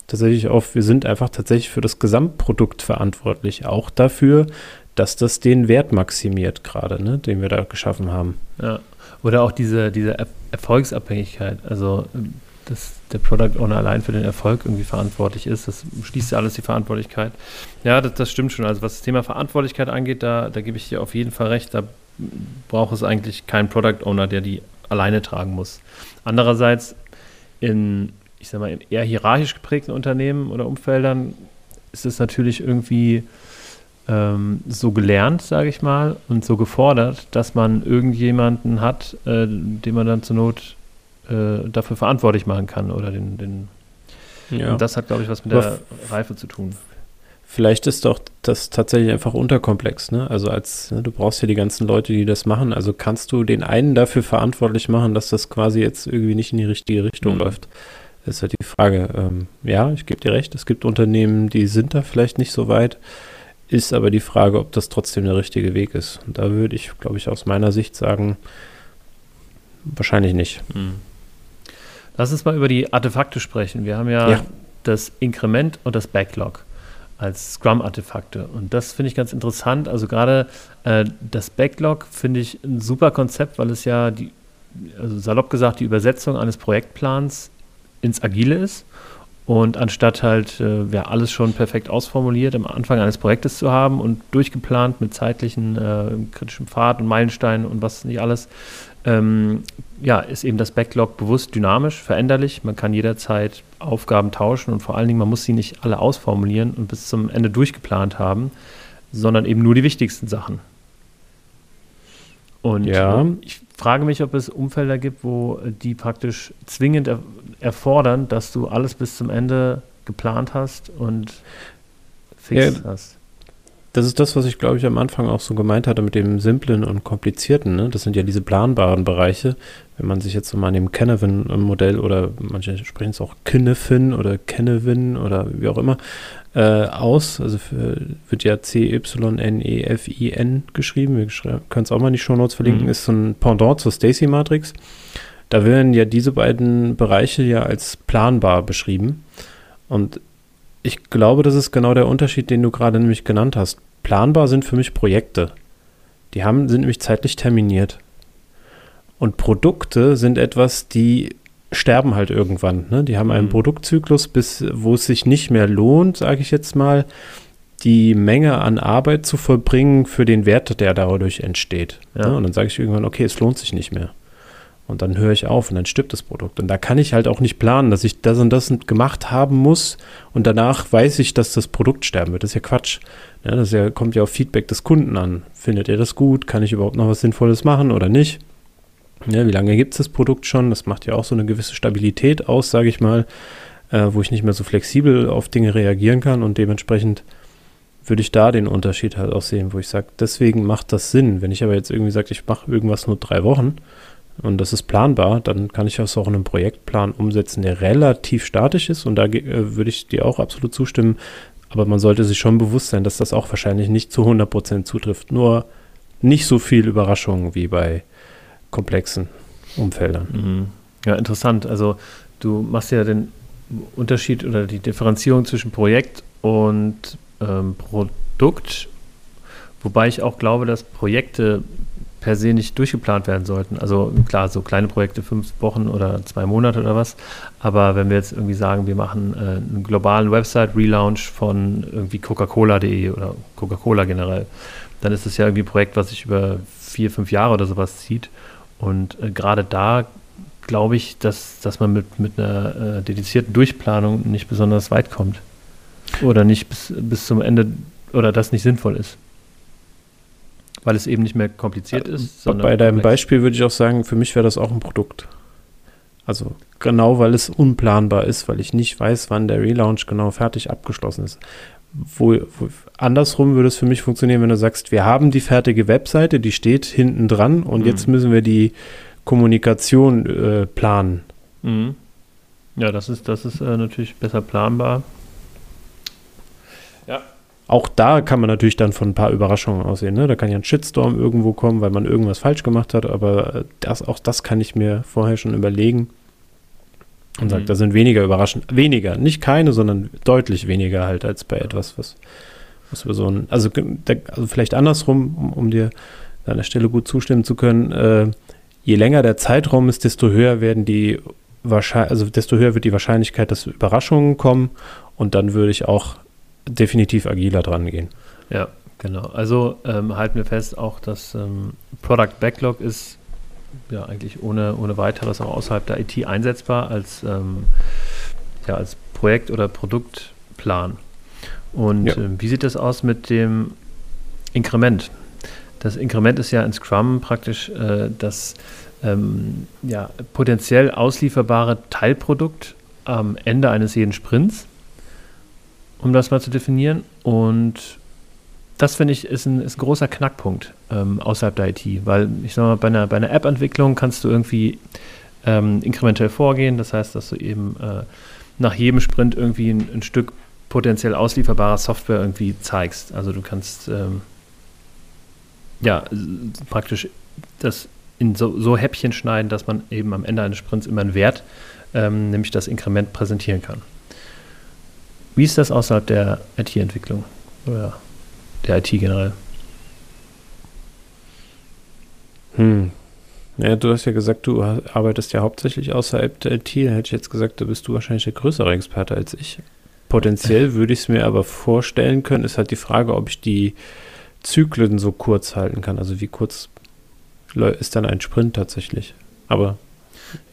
Tatsächlich auf, wir sind einfach tatsächlich für das Gesamtprodukt verantwortlich. Auch dafür, dass das den Wert maximiert gerade, ne, den wir da geschaffen haben. Ja. Oder auch diese, diese er Erfolgsabhängigkeit. Also ähm, dass der Product Owner allein für den Erfolg irgendwie verantwortlich ist. Das schließt ja alles die Verantwortlichkeit. Ja, das, das stimmt schon. Also was das Thema Verantwortlichkeit angeht, da, da gebe ich dir auf jeden Fall recht. Da braucht es eigentlich keinen Product Owner, der die alleine tragen muss. Andererseits in, ich sag mal, in eher hierarchisch geprägten Unternehmen oder Umfeldern ist es natürlich irgendwie ähm, so gelernt, sage ich mal, und so gefordert, dass man irgendjemanden hat, äh, den man dann zur Not äh, dafür verantwortlich machen kann oder den, den ja. Und das hat, glaube ich, was mit der Reife zu tun. Vielleicht ist doch das tatsächlich einfach unterkomplex, ne? Also als, ne, du brauchst ja die ganzen Leute, die das machen. Also kannst du den einen dafür verantwortlich machen, dass das quasi jetzt irgendwie nicht in die richtige Richtung mhm. läuft. Das ist halt die Frage. Ähm, ja, ich gebe dir recht, es gibt Unternehmen, die sind da vielleicht nicht so weit. Ist aber die Frage, ob das trotzdem der richtige Weg ist. Und da würde ich, glaube ich, aus meiner Sicht sagen, wahrscheinlich nicht. Mhm. Lass uns mal über die Artefakte sprechen. Wir haben ja, ja. das Inkrement und das Backlog als Scrum-Artefakte. Und das finde ich ganz interessant. Also gerade äh, das Backlog finde ich ein super Konzept, weil es ja die, also salopp gesagt, die Übersetzung eines Projektplans ins Agile ist. Und anstatt halt äh, ja, alles schon perfekt ausformuliert am Anfang eines Projektes zu haben und durchgeplant mit zeitlichen äh, kritischen Pfad und Meilensteinen und was nicht alles, ähm, ja, ist eben das Backlog bewusst dynamisch, veränderlich. Man kann jederzeit Aufgaben tauschen und vor allen Dingen, man muss sie nicht alle ausformulieren und bis zum Ende durchgeplant haben, sondern eben nur die wichtigsten Sachen. Und ja. ich frage mich, ob es Umfelder gibt, wo die praktisch zwingend er erfordern, dass du alles bis zum Ende geplant hast und fix ja, hast. Das ist das, was ich glaube ich am Anfang auch so gemeint hatte mit dem Simplen und Komplizierten. Ne? Das sind ja diese planbaren Bereiche. Wenn man sich jetzt so mal an dem Kenevin-Modell oder manche sprechen es auch Kinnefin oder Kennevin oder wie auch immer äh, aus. Also für, wird ja C-Y-N-E-F-I-N geschrieben. Wir können es auch mal in die Show Notes verlinken. Mhm. Ist so ein Pendant zur Stacy-Matrix. Da werden ja diese beiden Bereiche ja als planbar beschrieben. Und ich glaube, das ist genau der Unterschied, den du gerade nämlich genannt hast. Planbar sind für mich Projekte. Die haben, sind nämlich zeitlich terminiert. Und Produkte sind etwas, die sterben halt irgendwann. Ne? Die haben einen mhm. Produktzyklus, bis wo es sich nicht mehr lohnt, sage ich jetzt mal, die Menge an Arbeit zu vollbringen für den Wert, der dadurch entsteht. Ja. Ne? Und dann sage ich irgendwann, okay, es lohnt sich nicht mehr. Und dann höre ich auf und dann stirbt das Produkt. Und da kann ich halt auch nicht planen, dass ich das und das gemacht haben muss und danach weiß ich, dass das Produkt sterben wird. Das ist ja Quatsch. Ja, das ja, kommt ja auf Feedback des Kunden an. Findet ihr das gut? Kann ich überhaupt noch was Sinnvolles machen oder nicht? Ja, wie lange gibt es das Produkt schon? Das macht ja auch so eine gewisse Stabilität aus, sage ich mal, äh, wo ich nicht mehr so flexibel auf Dinge reagieren kann und dementsprechend würde ich da den Unterschied halt auch sehen, wo ich sage, deswegen macht das Sinn. Wenn ich aber jetzt irgendwie sage, ich mache irgendwas nur drei Wochen, und das ist planbar, dann kann ich das auch in einem Projektplan umsetzen, der relativ statisch ist und da äh, würde ich dir auch absolut zustimmen, aber man sollte sich schon bewusst sein, dass das auch wahrscheinlich nicht zu 100% zutrifft, nur nicht so viel Überraschungen wie bei komplexen Umfeldern. Mhm. Ja, interessant. Also du machst ja den Unterschied oder die Differenzierung zwischen Projekt und ähm, Produkt, wobei ich auch glaube, dass Projekte per se nicht durchgeplant werden sollten. Also klar, so kleine Projekte, fünf Wochen oder zwei Monate oder was. Aber wenn wir jetzt irgendwie sagen, wir machen äh, einen globalen Website-Relaunch von irgendwie Coca-Cola.de oder Coca-Cola generell, dann ist es ja irgendwie ein Projekt, was sich über vier, fünf Jahre oder sowas zieht. Und äh, gerade da glaube ich, dass, dass man mit, mit einer äh, dedizierten Durchplanung nicht besonders weit kommt. Oder nicht bis, bis zum Ende oder das nicht sinnvoll ist. Weil es eben nicht mehr kompliziert äh, ist. Bei deinem komplex. Beispiel würde ich auch sagen, für mich wäre das auch ein Produkt. Also genau, weil es unplanbar ist, weil ich nicht weiß, wann der Relaunch genau fertig abgeschlossen ist. Wo, wo, andersrum würde es für mich funktionieren, wenn du sagst, wir haben die fertige Webseite, die steht hinten dran und mhm. jetzt müssen wir die Kommunikation äh, planen. Mhm. Ja, das ist, das ist äh, natürlich besser planbar. Auch da kann man natürlich dann von ein paar Überraschungen aussehen. Ne? Da kann ja ein Shitstorm irgendwo kommen, weil man irgendwas falsch gemacht hat, aber äh, das, auch das kann ich mir vorher schon überlegen. Und mhm. sagt, da sind weniger überraschend, weniger, nicht keine, sondern deutlich weniger halt als bei etwas, was, was wir so ein, also, also vielleicht andersrum, um, um, dir an der Stelle gut zustimmen zu können, äh, je länger der Zeitraum ist, desto höher werden die wahrscheinlich, also desto höher wird die Wahrscheinlichkeit, dass Überraschungen kommen und dann würde ich auch definitiv agiler dran gehen. Ja, genau. Also ähm, halten wir fest, auch das ähm, Product Backlog ist ja eigentlich ohne, ohne weiteres auch außerhalb der IT einsetzbar als, ähm, ja, als Projekt- oder Produktplan. Und ja. Ähm, wie sieht das aus mit dem Inkrement? Das Inkrement ist ja in Scrum praktisch äh, das ähm, ja, potenziell auslieferbare Teilprodukt am Ende eines jeden Sprints, um das mal zu definieren. Und das finde ich ist ein, ist ein, großer Knackpunkt ähm, außerhalb der IT, weil ich sage mal, bei einer, einer App-Entwicklung kannst du irgendwie ähm, inkrementell vorgehen. Das heißt, dass du eben äh, nach jedem Sprint irgendwie ein, ein, Stück potenziell auslieferbarer Software irgendwie zeigst. Also du kannst ähm, ja praktisch das in so, so, Häppchen schneiden, dass man eben am Ende eines Sprints immer einen Wert, ähm, nämlich das Inkrement, präsentieren kann. Wie ist das außerhalb der IT-Entwicklung oder der IT generell? Hm. Ja, du hast ja gesagt, du arbeitest ja hauptsächlich außerhalb der IT. Da hätte ich jetzt gesagt, da bist du wahrscheinlich der größere Experte als ich. Potenziell *laughs* würde ich es mir aber vorstellen können. Ist halt die Frage, ob ich die Zyklen so kurz halten kann. Also wie kurz ist dann ein Sprint tatsächlich. Aber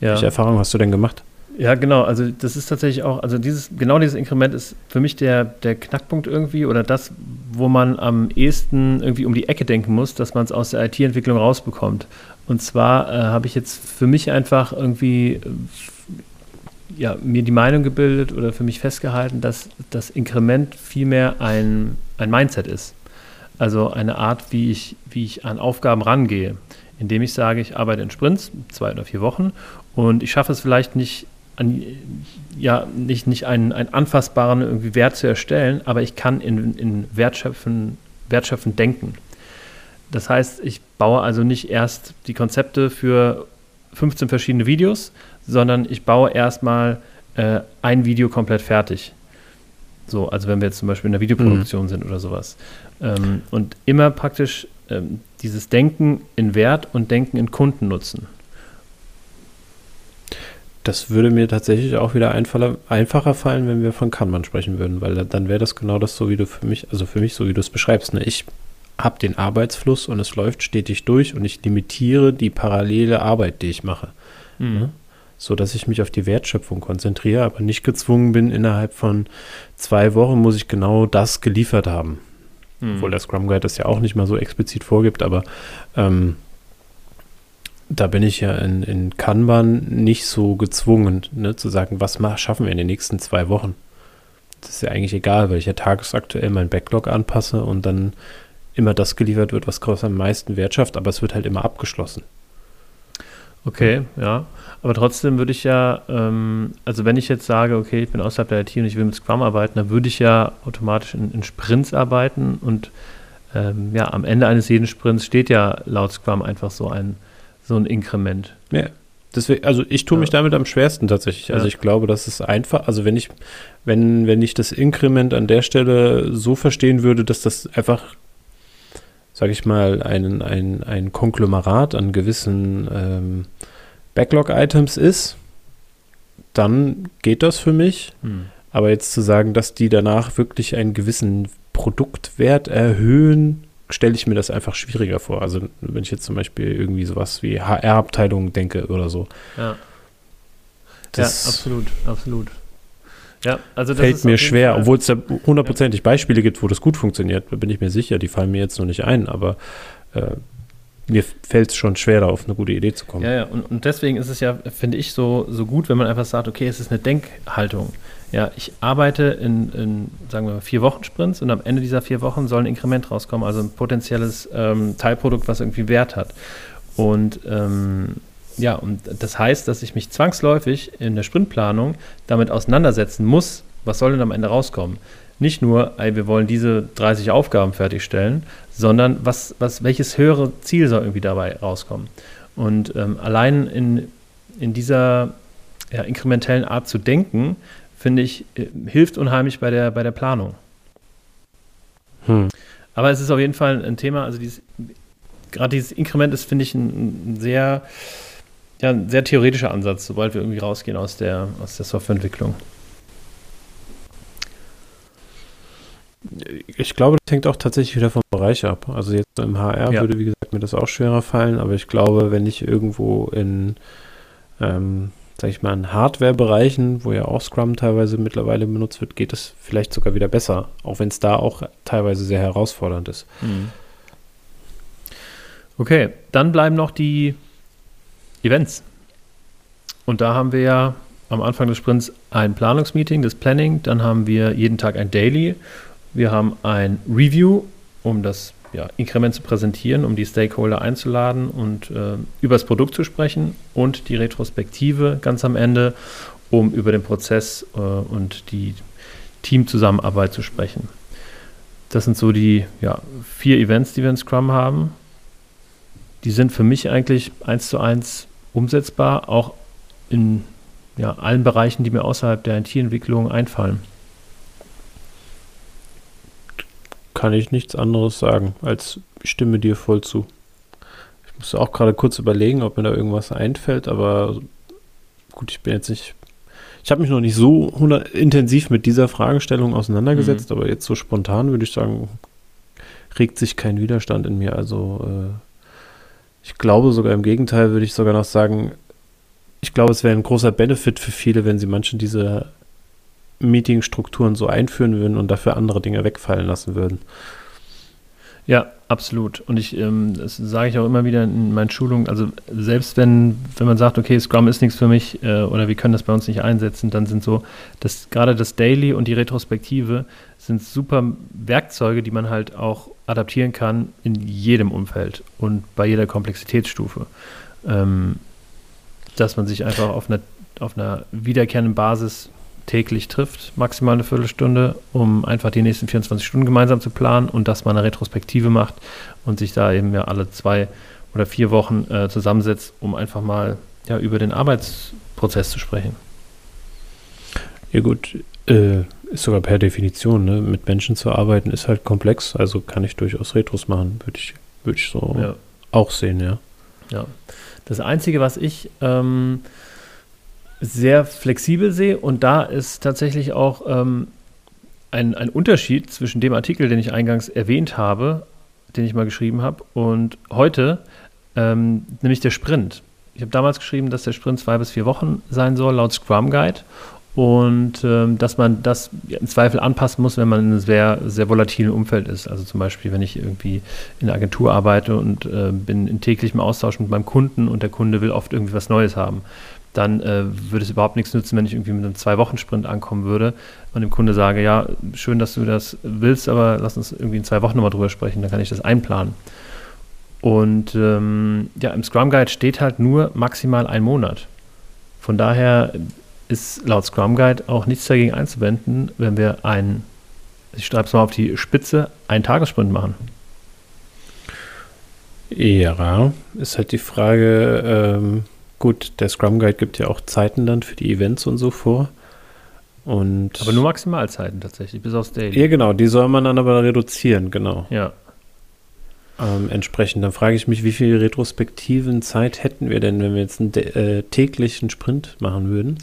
ja. welche Erfahrungen hast du denn gemacht? Ja, genau. Also das ist tatsächlich auch, also dieses, genau dieses Inkrement ist für mich der, der Knackpunkt irgendwie oder das, wo man am ehesten irgendwie um die Ecke denken muss, dass man es aus der IT-Entwicklung rausbekommt. Und zwar äh, habe ich jetzt für mich einfach irgendwie äh, ja, mir die Meinung gebildet oder für mich festgehalten, dass das Inkrement vielmehr ein, ein Mindset ist. Also eine Art, wie ich, wie ich an Aufgaben rangehe, indem ich sage, ich arbeite in Sprints, zwei oder vier Wochen, und ich schaffe es vielleicht nicht, an, ja, nicht, nicht einen, einen anfassbaren irgendwie Wert zu erstellen, aber ich kann in, in wertschöpfen, wertschöpfend denken. Das heißt, ich baue also nicht erst die Konzepte für 15 verschiedene Videos, sondern ich baue erstmal äh, ein Video komplett fertig. So, also wenn wir jetzt zum Beispiel in der Videoproduktion mhm. sind oder sowas. Ähm, und immer praktisch ähm, dieses Denken in Wert und Denken in Kunden nutzen. Das würde mir tatsächlich auch wieder einfacher, fallen, wenn wir von Kanban sprechen würden, weil dann wäre das genau das so, wie du für mich, also für mich so, wie du es beschreibst. Ne? Ich habe den Arbeitsfluss und es läuft stetig durch und ich limitiere die parallele Arbeit, die ich mache. Mhm. Ne? so dass ich mich auf die Wertschöpfung konzentriere, aber nicht gezwungen bin, innerhalb von zwei Wochen muss ich genau das geliefert haben. Mhm. Obwohl der Scrum Guide das ja auch nicht mal so explizit vorgibt, aber ähm, da bin ich ja in, in Kanban nicht so gezwungen, ne, zu sagen, was schaffen wir in den nächsten zwei Wochen. Das ist ja eigentlich egal, weil ich ja tagesaktuell mein Backlog anpasse und dann immer das geliefert wird, was am meisten Wert schafft, aber es wird halt immer abgeschlossen. Okay, ja. Aber trotzdem würde ich ja, ähm, also wenn ich jetzt sage, okay, ich bin außerhalb der IT und ich will mit Scrum arbeiten, dann würde ich ja automatisch in, in Sprints arbeiten und ähm, ja, am Ende eines jeden Sprints steht ja laut Scrum einfach so ein, so ein Inkrement. Ja. Deswegen, also ich tue mich damit am schwersten tatsächlich. Also ja. ich glaube, das ist einfach, also wenn ich, wenn, wenn ich das Inkrement an der Stelle so verstehen würde, dass das einfach sage ich mal, ein, ein, ein Konglomerat an gewissen ähm, Backlog-Items ist, dann geht das für mich. Hm. Aber jetzt zu sagen, dass die danach wirklich einen gewissen Produktwert erhöhen, stelle ich mir das einfach schwieriger vor. Also wenn ich jetzt zum Beispiel irgendwie sowas wie HR-Abteilung denke oder so. Ja. Das ja, absolut, absolut. Ja, also das fällt mir schwer, obwohl es da hundertprozentig Beispiele gibt, wo das gut funktioniert, da bin ich mir sicher, die fallen mir jetzt noch nicht ein, aber äh, mir fällt es schon schwer, da auf eine gute Idee zu kommen. Ja, ja, und, und deswegen ist es ja, finde ich, so, so gut, wenn man einfach sagt, okay, es ist eine Denkhaltung. Ja, ich arbeite in, in sagen wir mal, vier Wochen Sprints und am Ende dieser vier Wochen soll ein Inkrement rauskommen, also ein potenzielles ähm, Teilprodukt, was irgendwie Wert hat. Und ähm, ja, und das heißt, dass ich mich zwangsläufig in der Sprintplanung damit auseinandersetzen muss, was soll denn am Ende rauskommen. Nicht nur, ey, wir wollen diese 30 Aufgaben fertigstellen, sondern was, was, welches höhere Ziel soll irgendwie dabei rauskommen. Und ähm, allein in, in dieser ja, inkrementellen Art zu denken, finde ich, äh, hilft unheimlich bei der, bei der Planung. Hm. Aber es ist auf jeden Fall ein Thema, also dieses, gerade dieses Inkrement ist, finde ich, ein, ein sehr ja, ein sehr theoretischer Ansatz, sobald wir irgendwie rausgehen aus der, aus der Softwareentwicklung. Ich glaube, das hängt auch tatsächlich wieder vom Bereich ab. Also jetzt im HR Ja. würde, wie gesagt, mir das auch schwerer fallen, aber ich glaube, wenn ich irgendwo in, ähm, sag ich mal, in Hardware-Bereichen, wo ja auch Scrum teilweise mittlerweile benutzt wird, geht es vielleicht sogar wieder besser, auch wenn es da auch teilweise sehr herausfordernd ist. Okay, dann bleiben noch die Events. Und da haben wir ja am Anfang des Sprints ein Planungsmeeting, das Planning, dann haben wir jeden Tag ein Daily, wir haben ein Review, um das ja, Inkrement zu präsentieren, um die Stakeholder einzuladen und äh, über das Produkt zu sprechen und die Retrospektive ganz am Ende, um über den Prozess äh, und die Teamzusammenarbeit zu sprechen. Das sind so die ja, vier Events, die wir in Scrum haben. Die sind für mich eigentlich eins zu eins umsetzbar, auch in ja, allen Bereichen, die mir außerhalb der IT-Entwicklung einfallen. Kann ich nichts anderes sagen, als ich stimme dir voll zu. Ich muss auch gerade kurz überlegen, ob mir da irgendwas einfällt, aber gut, ich bin jetzt nicht. Ich habe mich noch nicht so 100 intensiv mit dieser Fragestellung auseinandergesetzt, aber jetzt so spontan würde ich sagen, regt sich kein Widerstand in mir. Also äh, ich glaube sogar im Gegenteil, würde ich sogar noch sagen, ich glaube, es wäre ein großer Benefit für viele, wenn sie manche dieser Meetingstrukturen so einführen würden und dafür andere Dinge wegfallen lassen würden. Ja, absolut. Und ich, ähm, das sage ich auch immer wieder in meinen Schulungen, also selbst wenn, wenn man sagt, okay, Scrum ist nichts für mich äh, oder wir können das bei uns nicht einsetzen, dann sind so, dass gerade das Daily und die Retrospektive sind super Werkzeuge, die man halt auch adaptieren kann in jedem Umfeld und bei jeder Komplexitätsstufe. Ähm, dass man sich einfach auf einer, auf einer wiederkehrenden Basis täglich trifft, maximal eine Viertelstunde, um einfach die nächsten 24 Stunden gemeinsam zu planen und dass man eine Retrospektive macht und sich da eben ja alle zwei oder vier Wochen äh, zusammensetzt, um einfach mal ja, über den Arbeitsprozess zu sprechen. Ja gut, äh, ist sogar per Definition, ne? mit Menschen zu arbeiten ist halt komplex, also kann ich durchaus Retros machen, würde ich, würd ich so Ja. auch sehen, ja. Ja. Das Einzige, was ich ähm, sehr flexibel sehe, und da ist tatsächlich auch ähm, ein, ein Unterschied zwischen dem Artikel, den ich eingangs erwähnt habe, den ich mal geschrieben habe, und heute, ähm, nämlich der Sprint. Ich habe damals geschrieben, dass der Sprint zwei bis vier Wochen sein soll, laut Scrum Guide. Und ähm, dass man das im Zweifel anpassen muss, wenn man in einem sehr, sehr volatilen Umfeld ist. Also zum Beispiel, wenn ich irgendwie in einer Agentur arbeite und äh, bin in täglichem Austausch mit meinem Kunden und der Kunde will oft irgendwie was Neues haben, dann äh, würde es überhaupt nichts nützen, wenn ich irgendwie mit einem Zwei-Wochen-Sprint ankommen würde und dem Kunde sage, ja, schön, dass du das willst, aber lass uns irgendwie in zwei Wochen nochmal drüber sprechen, dann kann ich das einplanen. Und ähm, ja, im Scrum Guide steht halt nur maximal ein Monat. Von daher ist laut Scrum Guide auch nichts dagegen einzuwenden, wenn wir einen, ich schreibe es mal auf die Spitze, einen Tagessprint machen. Ja, ist halt die Frage, ähm, gut, der Scrum Guide gibt ja auch Zeiten dann für die Events und so vor. Und Aber nur Maximalzeiten tatsächlich, bis aufs Daily. Ja, genau, die soll man dann aber reduzieren, genau. Ja. Ähm, entsprechend, dann frage ich mich, wie viel retrospektiven Zeit hätten wir denn, wenn wir jetzt einen äh, täglichen Sprint machen würden?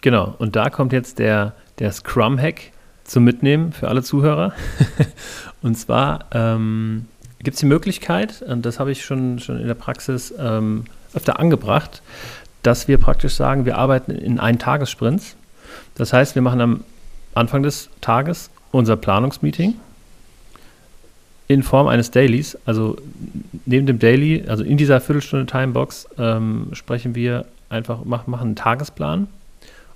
Genau, und da kommt jetzt der, der Scrum-Hack zum Mitnehmen für alle Zuhörer. *laughs* und zwar ähm, gibt es die Möglichkeit, und das habe ich schon, schon in der Praxis ähm, öfter angebracht, dass wir praktisch sagen, wir arbeiten in einen Tagessprints. Das heißt, wir machen am Anfang des Tages unser Planungsmeeting in Form eines Dailies. Also neben dem Daily, also in dieser Viertelstunde Timebox, ähm, sprechen wir einfach, mach, machen einen Tagesplan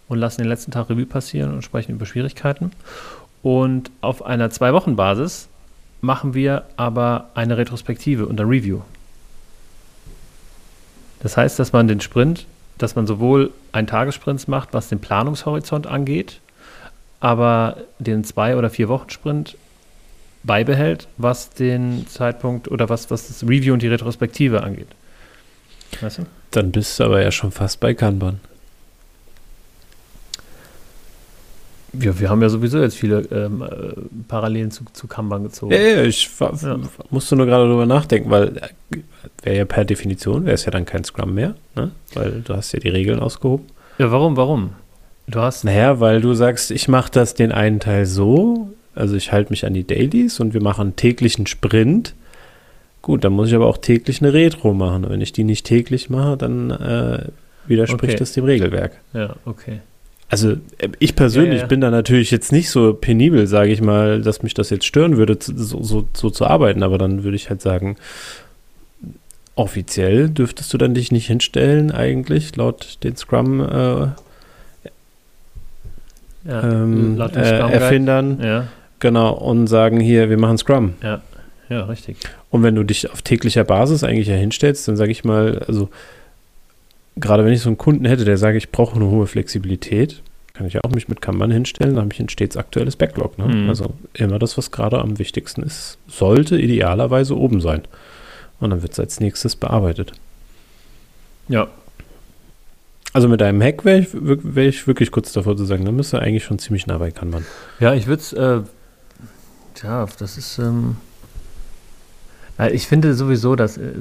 und lassen den letzten Tag Revue passieren und sprechen über Schwierigkeiten. Und auf einer Zwei-Wochen-Basis machen wir aber eine Retrospektive und ein Review. Das heißt, dass man den Sprint, dass man sowohl einen Tagesprint macht, was den Planungshorizont angeht, aber den Zwei- oder Vier-Wochen-Sprint beibehält, was den Zeitpunkt oder was, was das Review und die Retrospektive angeht. Weißt du? Dann bist du aber ja schon fast bei Kanban. Wir, wir haben ja sowieso jetzt viele ähm, äh, Parallelen zu, zu Kanban gezogen. Ja, ja ich ja. musste nur gerade darüber nachdenken, weil äh, wäre ja per Definition, wäre es ja dann kein Scrum mehr, ne? weil du hast ja die Regeln ausgehoben. Ja, warum, warum? Du hast. Naja, weil du sagst, ich mache das den einen Teil so, also ich halte mich an die Dailies und wir machen täglichen Sprint. Gut, dann muss ich aber auch täglich eine Retro machen. Wenn ich die nicht täglich mache, dann äh, widerspricht okay. das dem Regelwerk. Ja, okay. Also äh, ich persönlich ja, ja. bin da natürlich jetzt nicht so penibel, sage ich mal, dass mich das jetzt stören würde, so, so, so, zu arbeiten, aber dann würde ich halt sagen, offiziell dürftest du dann dich nicht hinstellen eigentlich, laut den Scrum äh, ja, ähm, laut den Scrum äh, Erfindern. Ja. Genau, und sagen hier, wir machen Scrum. Ja, ja, richtig. Und wenn du dich auf täglicher Basis eigentlich ja hinstellst, dann sage ich mal, also gerade wenn ich so einen Kunden hätte, der sage, ich brauche eine hohe Flexibilität, kann ich ja auch mich mit Kanban hinstellen, dann habe ich ein stets aktuelles Backlog. Ne? Mhm. Also immer das, was gerade am wichtigsten ist, sollte idealerweise oben sein. Und dann wird es als nächstes bearbeitet. Ja. Also mit einem Hack wäre ich, wär ich wirklich kurz davor zu sagen, da müsste eigentlich schon ziemlich nah bei Kanban. Ja, ich würde es, äh, ja, das ist, ähm, ich finde sowieso, dass äh,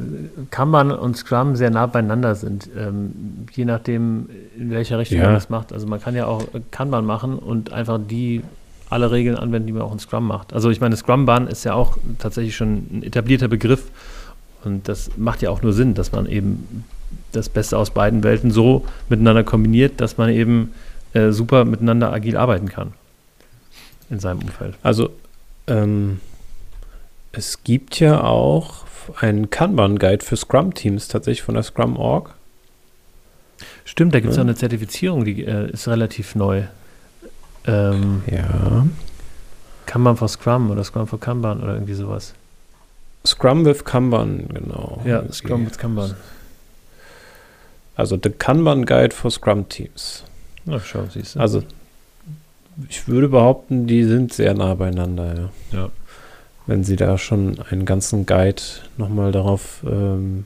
Kanban und Scrum sehr nah beieinander sind, ähm, je nachdem, in welcher Richtung ja. man das macht. Also man kann ja auch Kanban machen und einfach die alle Regeln anwenden, die man auch in Scrum macht. Also ich meine, Scrum-Bahn ist ja auch tatsächlich schon ein etablierter Begriff und das macht ja auch nur Sinn, dass man eben das Beste aus beiden Welten so miteinander kombiniert, dass man eben äh, super miteinander agil arbeiten kann in seinem Umfeld. Also ähm, es gibt ja auch einen Kanban-Guide für Scrum-Teams tatsächlich von der Scrum.org. Stimmt, da gibt es ja. auch eine Zertifizierung, die äh, ist relativ neu. Ähm, ja. Kanban for Scrum oder Scrum for Kanban oder irgendwie sowas. Scrum with Kanban, genau. Ja, Scrum with Kanban. Also The Kanban Guide for Scrum Teams. Ach, schau, siehst du. Also ich würde behaupten, die sind sehr nah beieinander, ja. Ja. Wenn sie da schon einen ganzen Guide nochmal darauf ähm,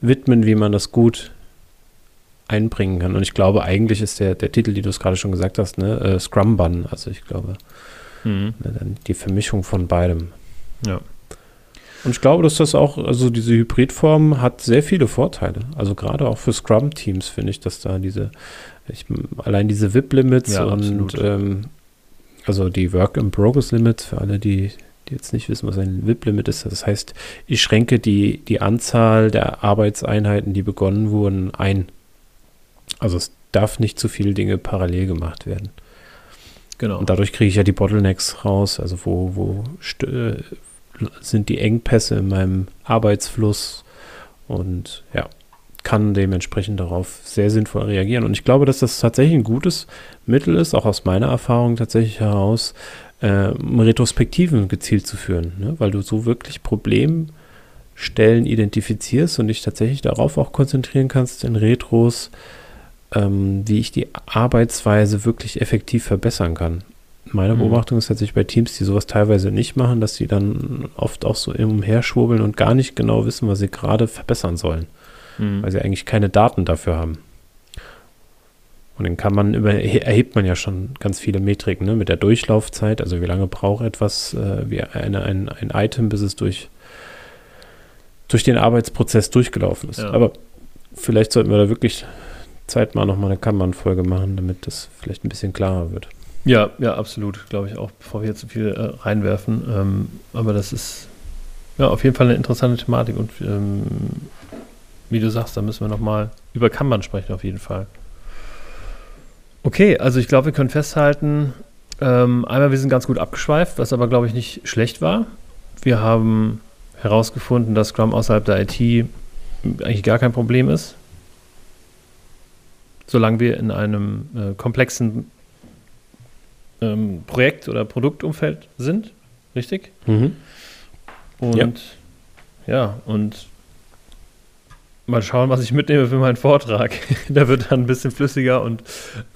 widmen, wie man das gut einbringen kann. Und ich glaube, eigentlich ist der, der Titel, die du es gerade schon gesagt hast, ne, äh, Scrum Bun. Also ich glaube, mhm. ne, die Vermischung von beidem. Ja. Und ich glaube, dass das auch, also diese Hybridform hat sehr viele Vorteile. Also gerade auch für Scrum-Teams finde ich, dass da diese, ich, allein diese VIP-Limits ja, und ähm, also die Work-in-Progress-Limits für alle, die, die jetzt nicht wissen, was ein VIP-Limit ist. Das heißt, ich schränke die, die Anzahl der Arbeitseinheiten, die begonnen wurden, ein. Also es darf nicht zu viele Dinge parallel gemacht werden. Genau. Und dadurch kriege ich ja die Bottlenecks raus, also wo, wo sind die Engpässe in meinem Arbeitsfluss und ja, kann dementsprechend darauf sehr sinnvoll reagieren. Und ich glaube, dass das tatsächlich ein gutes Mittel ist, auch aus meiner Erfahrung tatsächlich heraus, äh, Retrospektiven gezielt zu führen, ne? weil du so wirklich Problemstellen identifizierst und dich tatsächlich darauf auch konzentrieren kannst in Retros, ähm, wie ich die Arbeitsweise wirklich effektiv verbessern kann. Meine mhm. Beobachtung ist tatsächlich bei Teams, die sowas teilweise nicht machen, dass sie dann oft auch so umherschwurbeln und gar nicht genau wissen, was sie gerade verbessern sollen, mhm. weil sie eigentlich keine Daten dafür haben. Und dann kann man über, erhebt man ja schon ganz viele Metriken ne? mit der Durchlaufzeit, also wie lange braucht etwas, äh, wie eine, ein, ein Item, bis es durch, durch den Arbeitsprozess durchgelaufen ist. Ja. Aber vielleicht sollten wir da wirklich Zeit mal nochmal eine Kanban-Folge machen, damit das vielleicht ein bisschen klarer wird. Ja, ja, absolut, glaube ich auch, bevor wir hier zu viel äh, reinwerfen. Ähm, aber das ist ja auf jeden Fall eine interessante Thematik und ähm, wie du sagst, da müssen wir nochmal über Kanban sprechen, auf jeden Fall. Okay, also ich glaube, wir können festhalten, ähm, einmal, wir sind ganz gut abgeschweift, was aber, glaube ich, nicht schlecht war. Wir haben herausgefunden, dass Scrum außerhalb der IT eigentlich gar kein Problem ist. Solange wir in einem äh, komplexen ähm, Projekt- oder Produktumfeld sind, richtig? Mhm. Und ja. ja, und mal schauen, was ich mitnehme für meinen Vortrag. *laughs* Der wird dann ein bisschen flüssiger und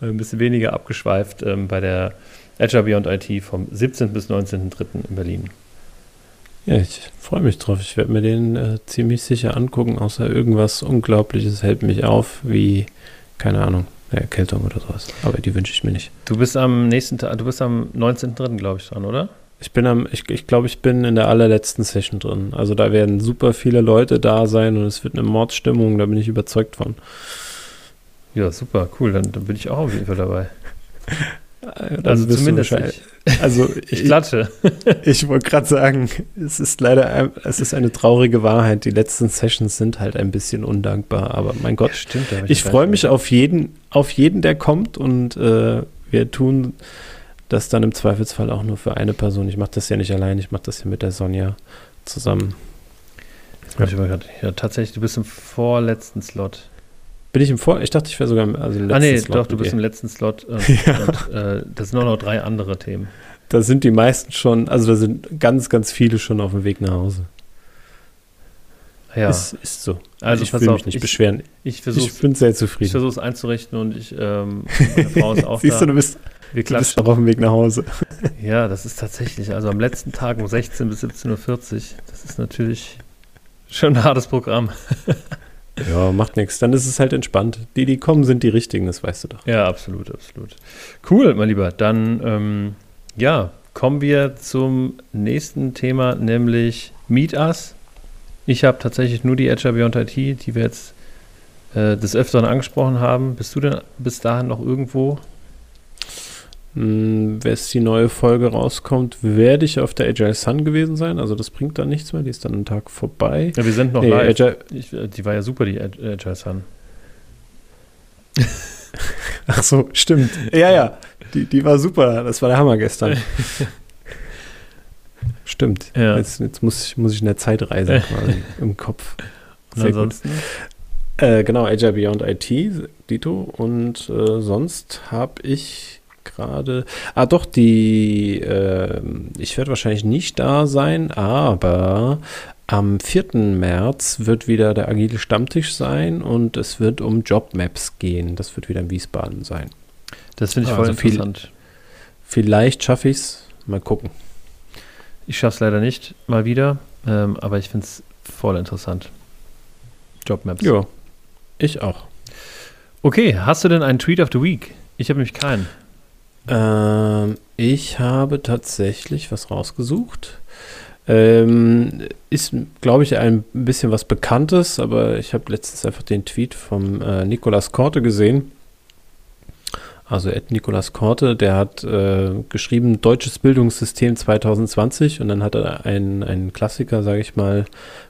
äh, ein bisschen weniger abgeschweift ähm, bei der Azure Beyond IT vom 17. bis 19.03. in Berlin. Ja, ich freue mich drauf. Ich werde mir den äh, ziemlich sicher angucken, außer irgendwas Unglaubliches hält mich auf, wie, keine Ahnung, Erkältung oder sowas. Aber die wünsche ich mir nicht. Du bist am nächsten Tag, du bist am 19.3. glaube ich dran, oder? Ich bin am, ich, ich glaube, ich bin in der allerletzten Session drin. Also da werden super viele Leute da sein und es wird eine Mordstimmung, da bin ich überzeugt von. Ja, super, cool. Dann, dann bin ich auch auf jeden Fall dabei. *laughs* also zumindest ich. Also *laughs* ich klatsche. Ich, *laughs* ich wollte gerade sagen, es ist leider, es ist eine traurige Wahrheit. Die letzten Sessions sind halt ein bisschen undankbar. Aber mein Gott, ja, stimmt. Ich, ich freue mich auf jeden, auf jeden, der kommt und äh, wir tun das dann im Zweifelsfall auch nur für eine Person. Ich mache das ja nicht allein, ich mache das ja mit der Sonja zusammen. Ja. ja, tatsächlich, du bist im vorletzten Slot. Bin ich im Vor? Ich dachte, ich wäre sogar im, also im letzten Ah, nee, Slot doch, du bist im letzten Slot. Und, *laughs* ja. und äh, das sind auch noch drei andere Themen. Da sind die meisten schon, also da sind ganz, ganz viele schon auf dem Weg nach Hause. Ja. Ist, ist so. Also ich will mich nicht ich, beschweren. Ich, ich bin sehr zufrieden. Ich versuche es einzurichten und ich, ähm, *laughs* meine Frau ist auch Siehst da. du, du bist, wir du bist auch auf dem Weg nach Hause. *laughs* ja, das ist tatsächlich, also am letzten Tag um 16 bis 17.40 Uhr, das ist natürlich schon ein hartes Programm. *laughs* ja, macht nichts. Dann ist es halt entspannt. Die, die kommen, sind die richtigen, das weißt du doch. Ja, absolut, absolut. Cool, mein Lieber. Dann, ähm, ja, kommen wir zum nächsten Thema, nämlich Meet Us. Ich habe tatsächlich nur die Edge Beyond IT, die wir jetzt äh, des Öfteren angesprochen haben. Bist du denn bis dahin noch irgendwo? Hm, Wenn die neue Folge rauskommt, werde ich auf der Agile Sun gewesen sein. Also das bringt dann nichts mehr, die ist dann einen Tag vorbei. Ja, wir sind noch nee, live. Agile ich, äh, die war ja super, die Agile Sun. *laughs* Ach so, stimmt. Ja, ja, die, die war super. Das war der Hammer gestern. *laughs* Stimmt. Ja. Jetzt, jetzt, muss, ich, muss ich in der Zeit reisen quasi im Kopf. Sehr ansonsten? Äh, genau, Agile Beyond IT, Dito. Und äh, sonst habe ich gerade. Ah, doch, die. Äh, ich werde wahrscheinlich nicht da sein, aber am 4. März wird wieder der agile Stammtisch sein und es wird um Jobmaps gehen. Das wird wieder in Wiesbaden sein. Das finde ich voll also interessant. Viel, vielleicht schaffe ich es. Mal gucken. Ich schaffe es leider nicht, mal wieder, ähm, aber ich finde es voll interessant. Jobmaps. Ja, ich auch. Okay, hast du denn einen Tweet of the Week? Ich habe nämlich keinen. Ähm, ich habe tatsächlich was rausgesucht. Ähm, ist, glaube ich, ein bisschen was Bekanntes, aber ich habe letztens einfach den Tweet vom äh, Nicolas Korte gesehen also Ed Nikolas Korte, der hat äh, geschrieben Deutsches Bildungssystem 2020 und dann hat er einen, einen Klassiker, sage ich mal,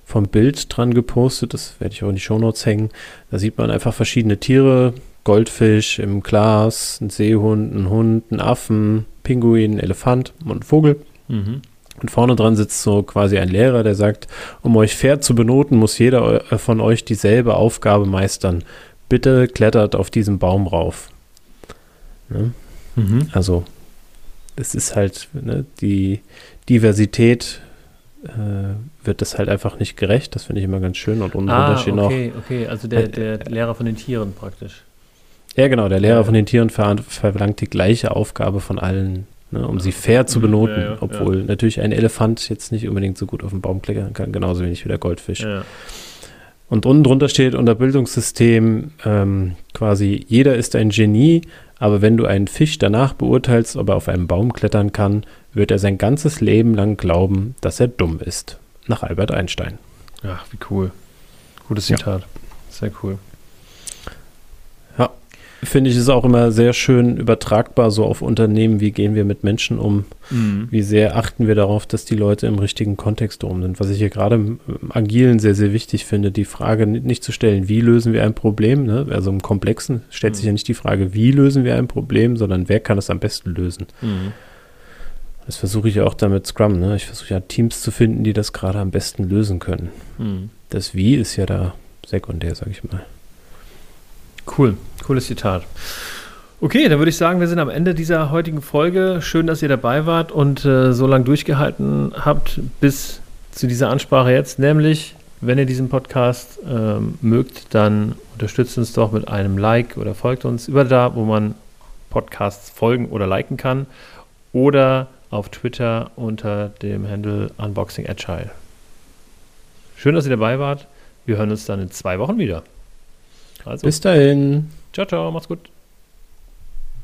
vom Bild dran gepostet. Das werde ich auch in die Shownotes hängen. Da sieht man einfach verschiedene Tiere. Goldfisch im Glas, ein Seehund, ein Hund, ein Affen, Pinguin, ein Elefant und ein Vogel. Mhm. Und vorne dran sitzt so quasi ein Lehrer, der sagt, um euch fair zu benoten, muss jeder äh, von euch dieselbe Aufgabe meistern. Bitte klettert auf diesen Baum rauf. Ne? Mhm. Also es ist halt ne, die Diversität äh, wird das halt einfach nicht gerecht. Das finde ich immer ganz schön. Und unten ah, okay, noch. Okay, also der, der Lehrer von den Tieren praktisch. Ja, genau. Der Lehrer von den Tieren ver verlangt die gleiche Aufgabe von allen, ne, um sie fair zu benoten. Ja, ja, obwohl natürlich ein Elefant jetzt nicht unbedingt so gut auf den Baum klettern kann, genauso wenig wie der Goldfisch. Und unten drunter steht unter Bildungssystem ähm, quasi, jeder ist ein Genie, aber wenn du einen Fisch danach beurteilst, ob er auf einen Baum klettern kann, wird er sein ganzes Leben lang glauben, dass er dumm ist. Nach Albert Einstein. Ach, wie cool. Gutes Zitat. Ja. Sehr cool finde ich es auch immer sehr schön übertragbar so auf Unternehmen, wie gehen wir mit Menschen um, mhm. wie sehr achten wir darauf, dass die Leute im richtigen Kontext um sind. Was ich hier gerade im Agilen sehr, sehr wichtig finde, die Frage nicht zu stellen, wie lösen wir ein Problem, ne? also im Komplexen stellt mhm. sich ja nicht die Frage, wie lösen wir ein Problem, sondern wer kann es am besten lösen. Mhm. Das versuche ich auch damit Scrum. Ne? Ich versuche ja Teams zu finden, die das gerade am besten lösen können. Mhm. Das Wie ist ja da sekundär, sage ich mal. Cool, cooles Zitat. Okay, dann würde ich sagen, wir sind am Ende dieser heutigen Folge. Schön, dass ihr dabei wart und äh, so lange durchgehalten habt bis zu dieser Ansprache jetzt. Nämlich, wenn ihr diesen Podcast ähm, mögt, dann unterstützt uns doch mit einem Like oder folgt uns über da, wo man Podcasts folgen oder liken kann. Oder auf Twitter unter dem Handle Unboxing Agile. Schön, dass ihr dabei wart. Wir hören uns dann in zwei Wochen wieder. Also. Bis dahin. Ciao, ciao, macht's gut.